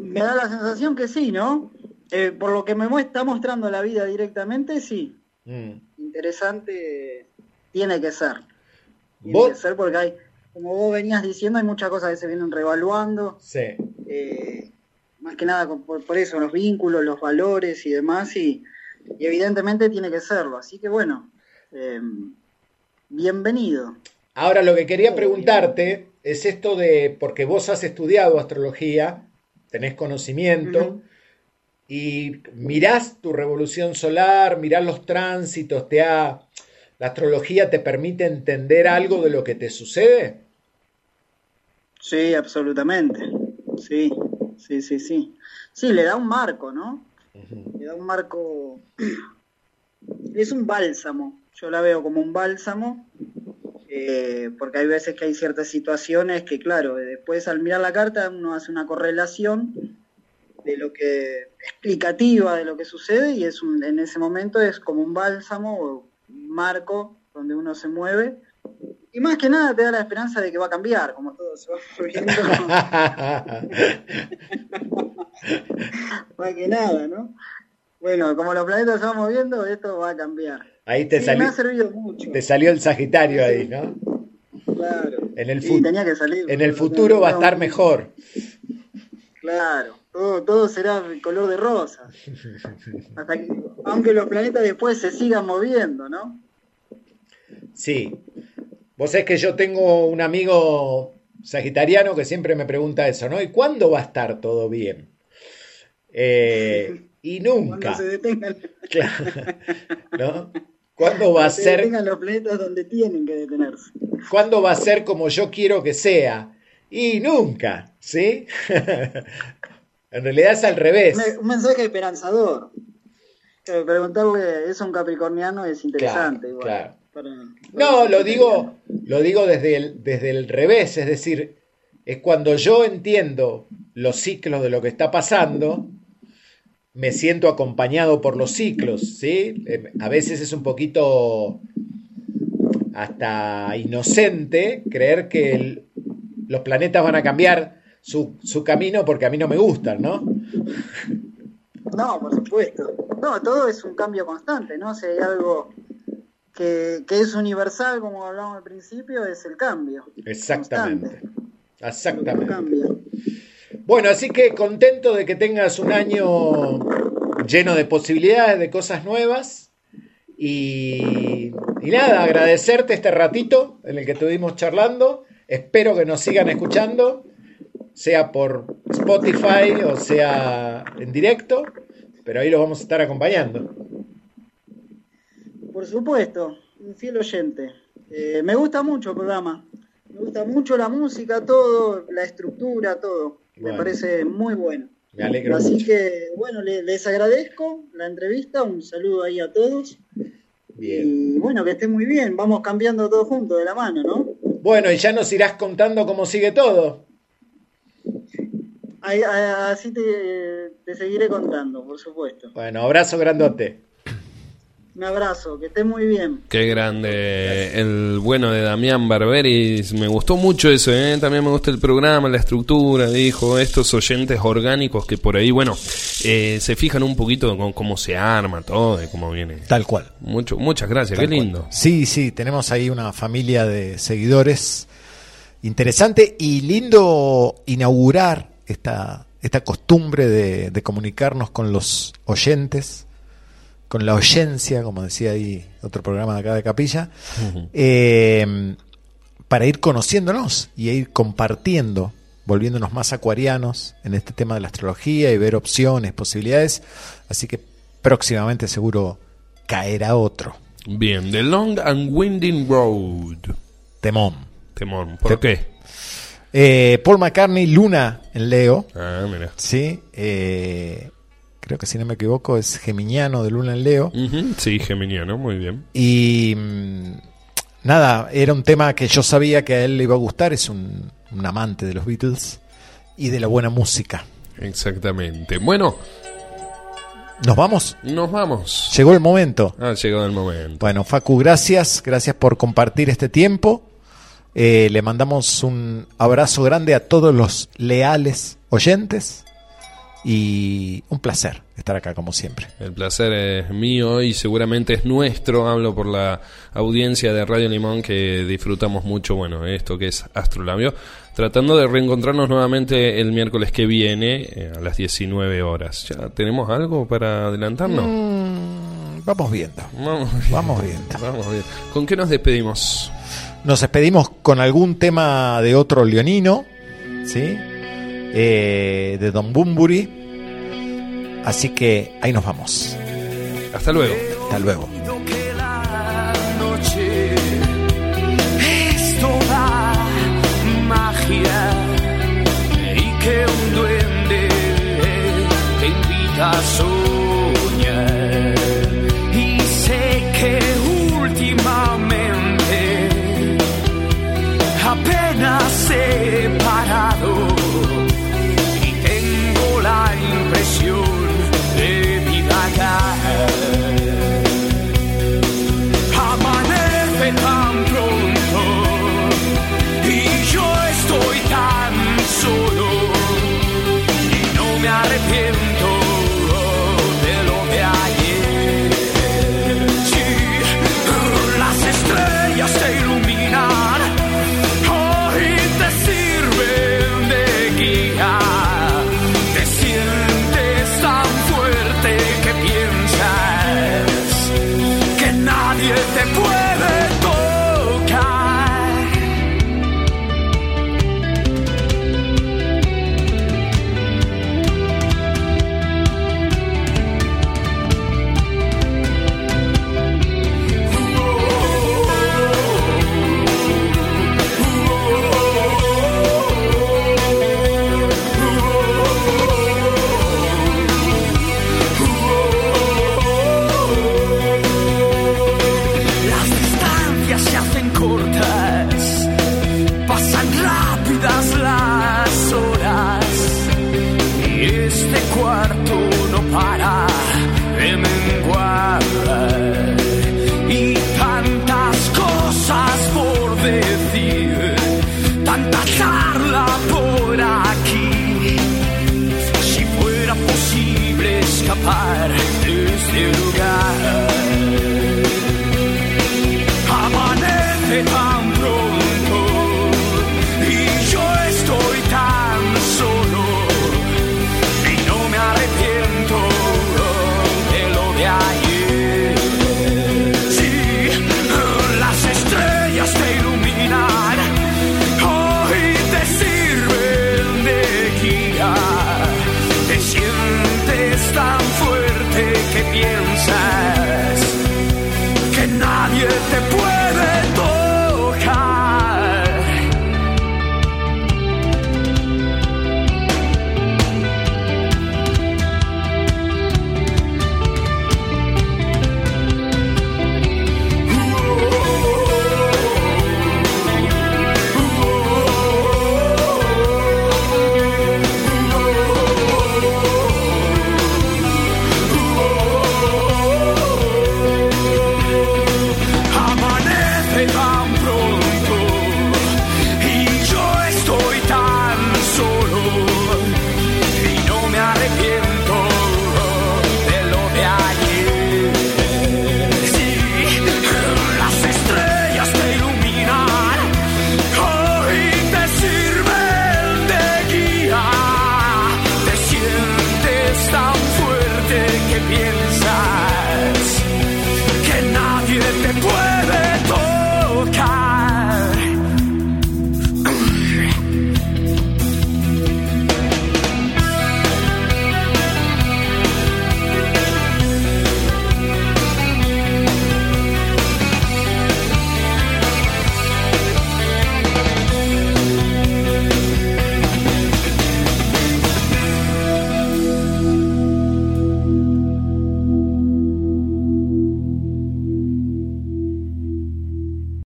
Me da la sensación que sí, ¿no? Eh, por lo que me está mostrando la vida directamente, sí. Mm. Interesante tiene que ser. Tiene ¿Vos? que ser porque hay, como vos venías diciendo, hay muchas cosas que se vienen revaluando. Sí. eh, más que nada por, por eso, los vínculos, los valores y demás, y, y evidentemente tiene que serlo. Así que bueno, eh, bienvenido. Ahora lo que quería preguntarte es esto de, porque vos has estudiado astrología, tenés conocimiento, y mirás tu revolución solar, mirás los tránsitos, te ha, la astrología te permite entender algo de lo que te sucede. Sí, absolutamente. Sí, sí, sí, sí. Sí, le da un marco, ¿no? Le da un marco. Es un bálsamo. Yo la veo como un bálsamo. eh, porque hay veces que hay ciertas situaciones que, claro, después al mirar la carta uno hace una correlación de lo que explicativa de lo que sucede y es un, en ese momento es como un bálsamo o un marco donde uno se mueve y más que nada te da la esperanza de que va a cambiar, como todo se va moviendo. más que nada, ¿no? Bueno, como los planetas se van moviendo, esto va a cambiar. Ahí te, Sí, salió, me ha servido mucho. te salió el Sagitario ahí, ¿no? Claro. En el, Sí, tenía que salir. en el futuro va a estar mejor. Claro, todo, todo será color de rosa. Hasta que, aunque los planetas después se sigan moviendo, ¿no? Sí. Vos sabés que yo tengo un amigo sagitariano que siempre me pregunta eso, ¿no? ¿Y cuándo va a estar todo bien? Eh, y nunca. Cuando se detengan, Claro, ¿no? ¿Cuándo va a se ser, detengan los planetas donde tienen que detenerse. cuándo va a ser como yo quiero que sea? Y nunca, ¿sí? en realidad es al revés. Un, un mensaje esperanzador. Eh, Preguntarle eso a un capricorniano es interesante. Claro, igual, claro. Para- No, lo digo, lo digo desde el, desde el revés, es decir, es cuando yo entiendo los ciclos de lo que está pasando, me siento acompañado por los ciclos, ¿sí? Eh, A veces es un poquito hasta inocente creer que el- los planetas van a cambiar su, su camino porque a mí no me gustan, ¿no? No, por supuesto. No, todo es un cambio constante, ¿no? Si hay algo que, que es universal, como hablamos al principio, es el cambio. Exactamente. Constante. Exactamente. Bueno, así que contento de que tengas un año lleno de posibilidades, de cosas nuevas. Y, y nada, agradecerte este ratito en el que estuvimos charlando. Espero que nos sigan escuchando, sea por Spotify o sea en directo, pero ahí los vamos a estar acompañando. Por supuesto, un fiel oyente. Eh, me gusta mucho el programa. Me gusta mucho la música, todo, la estructura, todo. Bueno. Me parece muy bueno. Me alegro Así mucho. que, bueno, le- les agradezco la entrevista. Un saludo ahí a todos. Bien. Y bueno, que estén muy bien. Vamos cambiando todo junto de la mano, ¿no? Bueno, y ya nos irás contando cómo sigue todo. Así te, te seguiré contando, por supuesto. Bueno, abrazo grandote. Un abrazo, que estés muy bien. Qué grande el bueno de Damián Barberis. Me gustó mucho eso, ¿eh? También me gusta el programa, la estructura, dijo, estos oyentes orgánicos que por ahí, bueno, eh, se fijan un poquito con cómo se arma todo y cómo viene. Tal cual. Mucho, muchas gracias, Tal qué cual. lindo. Sí, sí, tenemos ahí una familia de seguidores interesante y lindo inaugurar esta, esta costumbre de, de comunicarnos con los oyentes, con la oyencia, como decía ahí otro programa de acá de Capilla, eh, para ir conociéndonos y ir compartiendo, volviéndonos más acuarianos en este tema de la astrología y ver opciones, posibilidades. Así que próximamente seguro caerá otro. Bien, The Long and Winding Road. Temón. Temón. ¿Por qué? Eh, Paul McCartney, Luna en Leo. Ah, mira. Sí, eh, creo que si no me equivoco es Geminiano de Luna en Leo. Sí, Geminiano, muy bien. Y mm, nada, era un tema que yo sabía que a él le iba a gustar. Es un, un amante de los Beatles y de la buena música. Exactamente. Bueno, ¿Nos vamos? nos vamos. Llegó el momento. Ha llegado el momento. Bueno, Facu, gracias. Gracias por compartir este tiempo. Eh, le mandamos un abrazo grande a todos los leales oyentes. Y un placer estar acá como siempre. El placer es mío y seguramente es nuestro. Hablo por la audiencia de Radio Limón que disfrutamos mucho, bueno, esto que es Astrolabio. Tratando de reencontrarnos nuevamente el miércoles que viene eh, a las 19 horas. ¿Ya tenemos algo para adelantarnos? Mm, vamos viendo. Vamos, Vamos viendo. Vamos bien. ¿Con qué nos despedimos? Nos despedimos con algún tema de otro leonino, ¿sí? Eh, de Don Bumburi. Así que ahí nos vamos. Hasta luego. Hasta luego.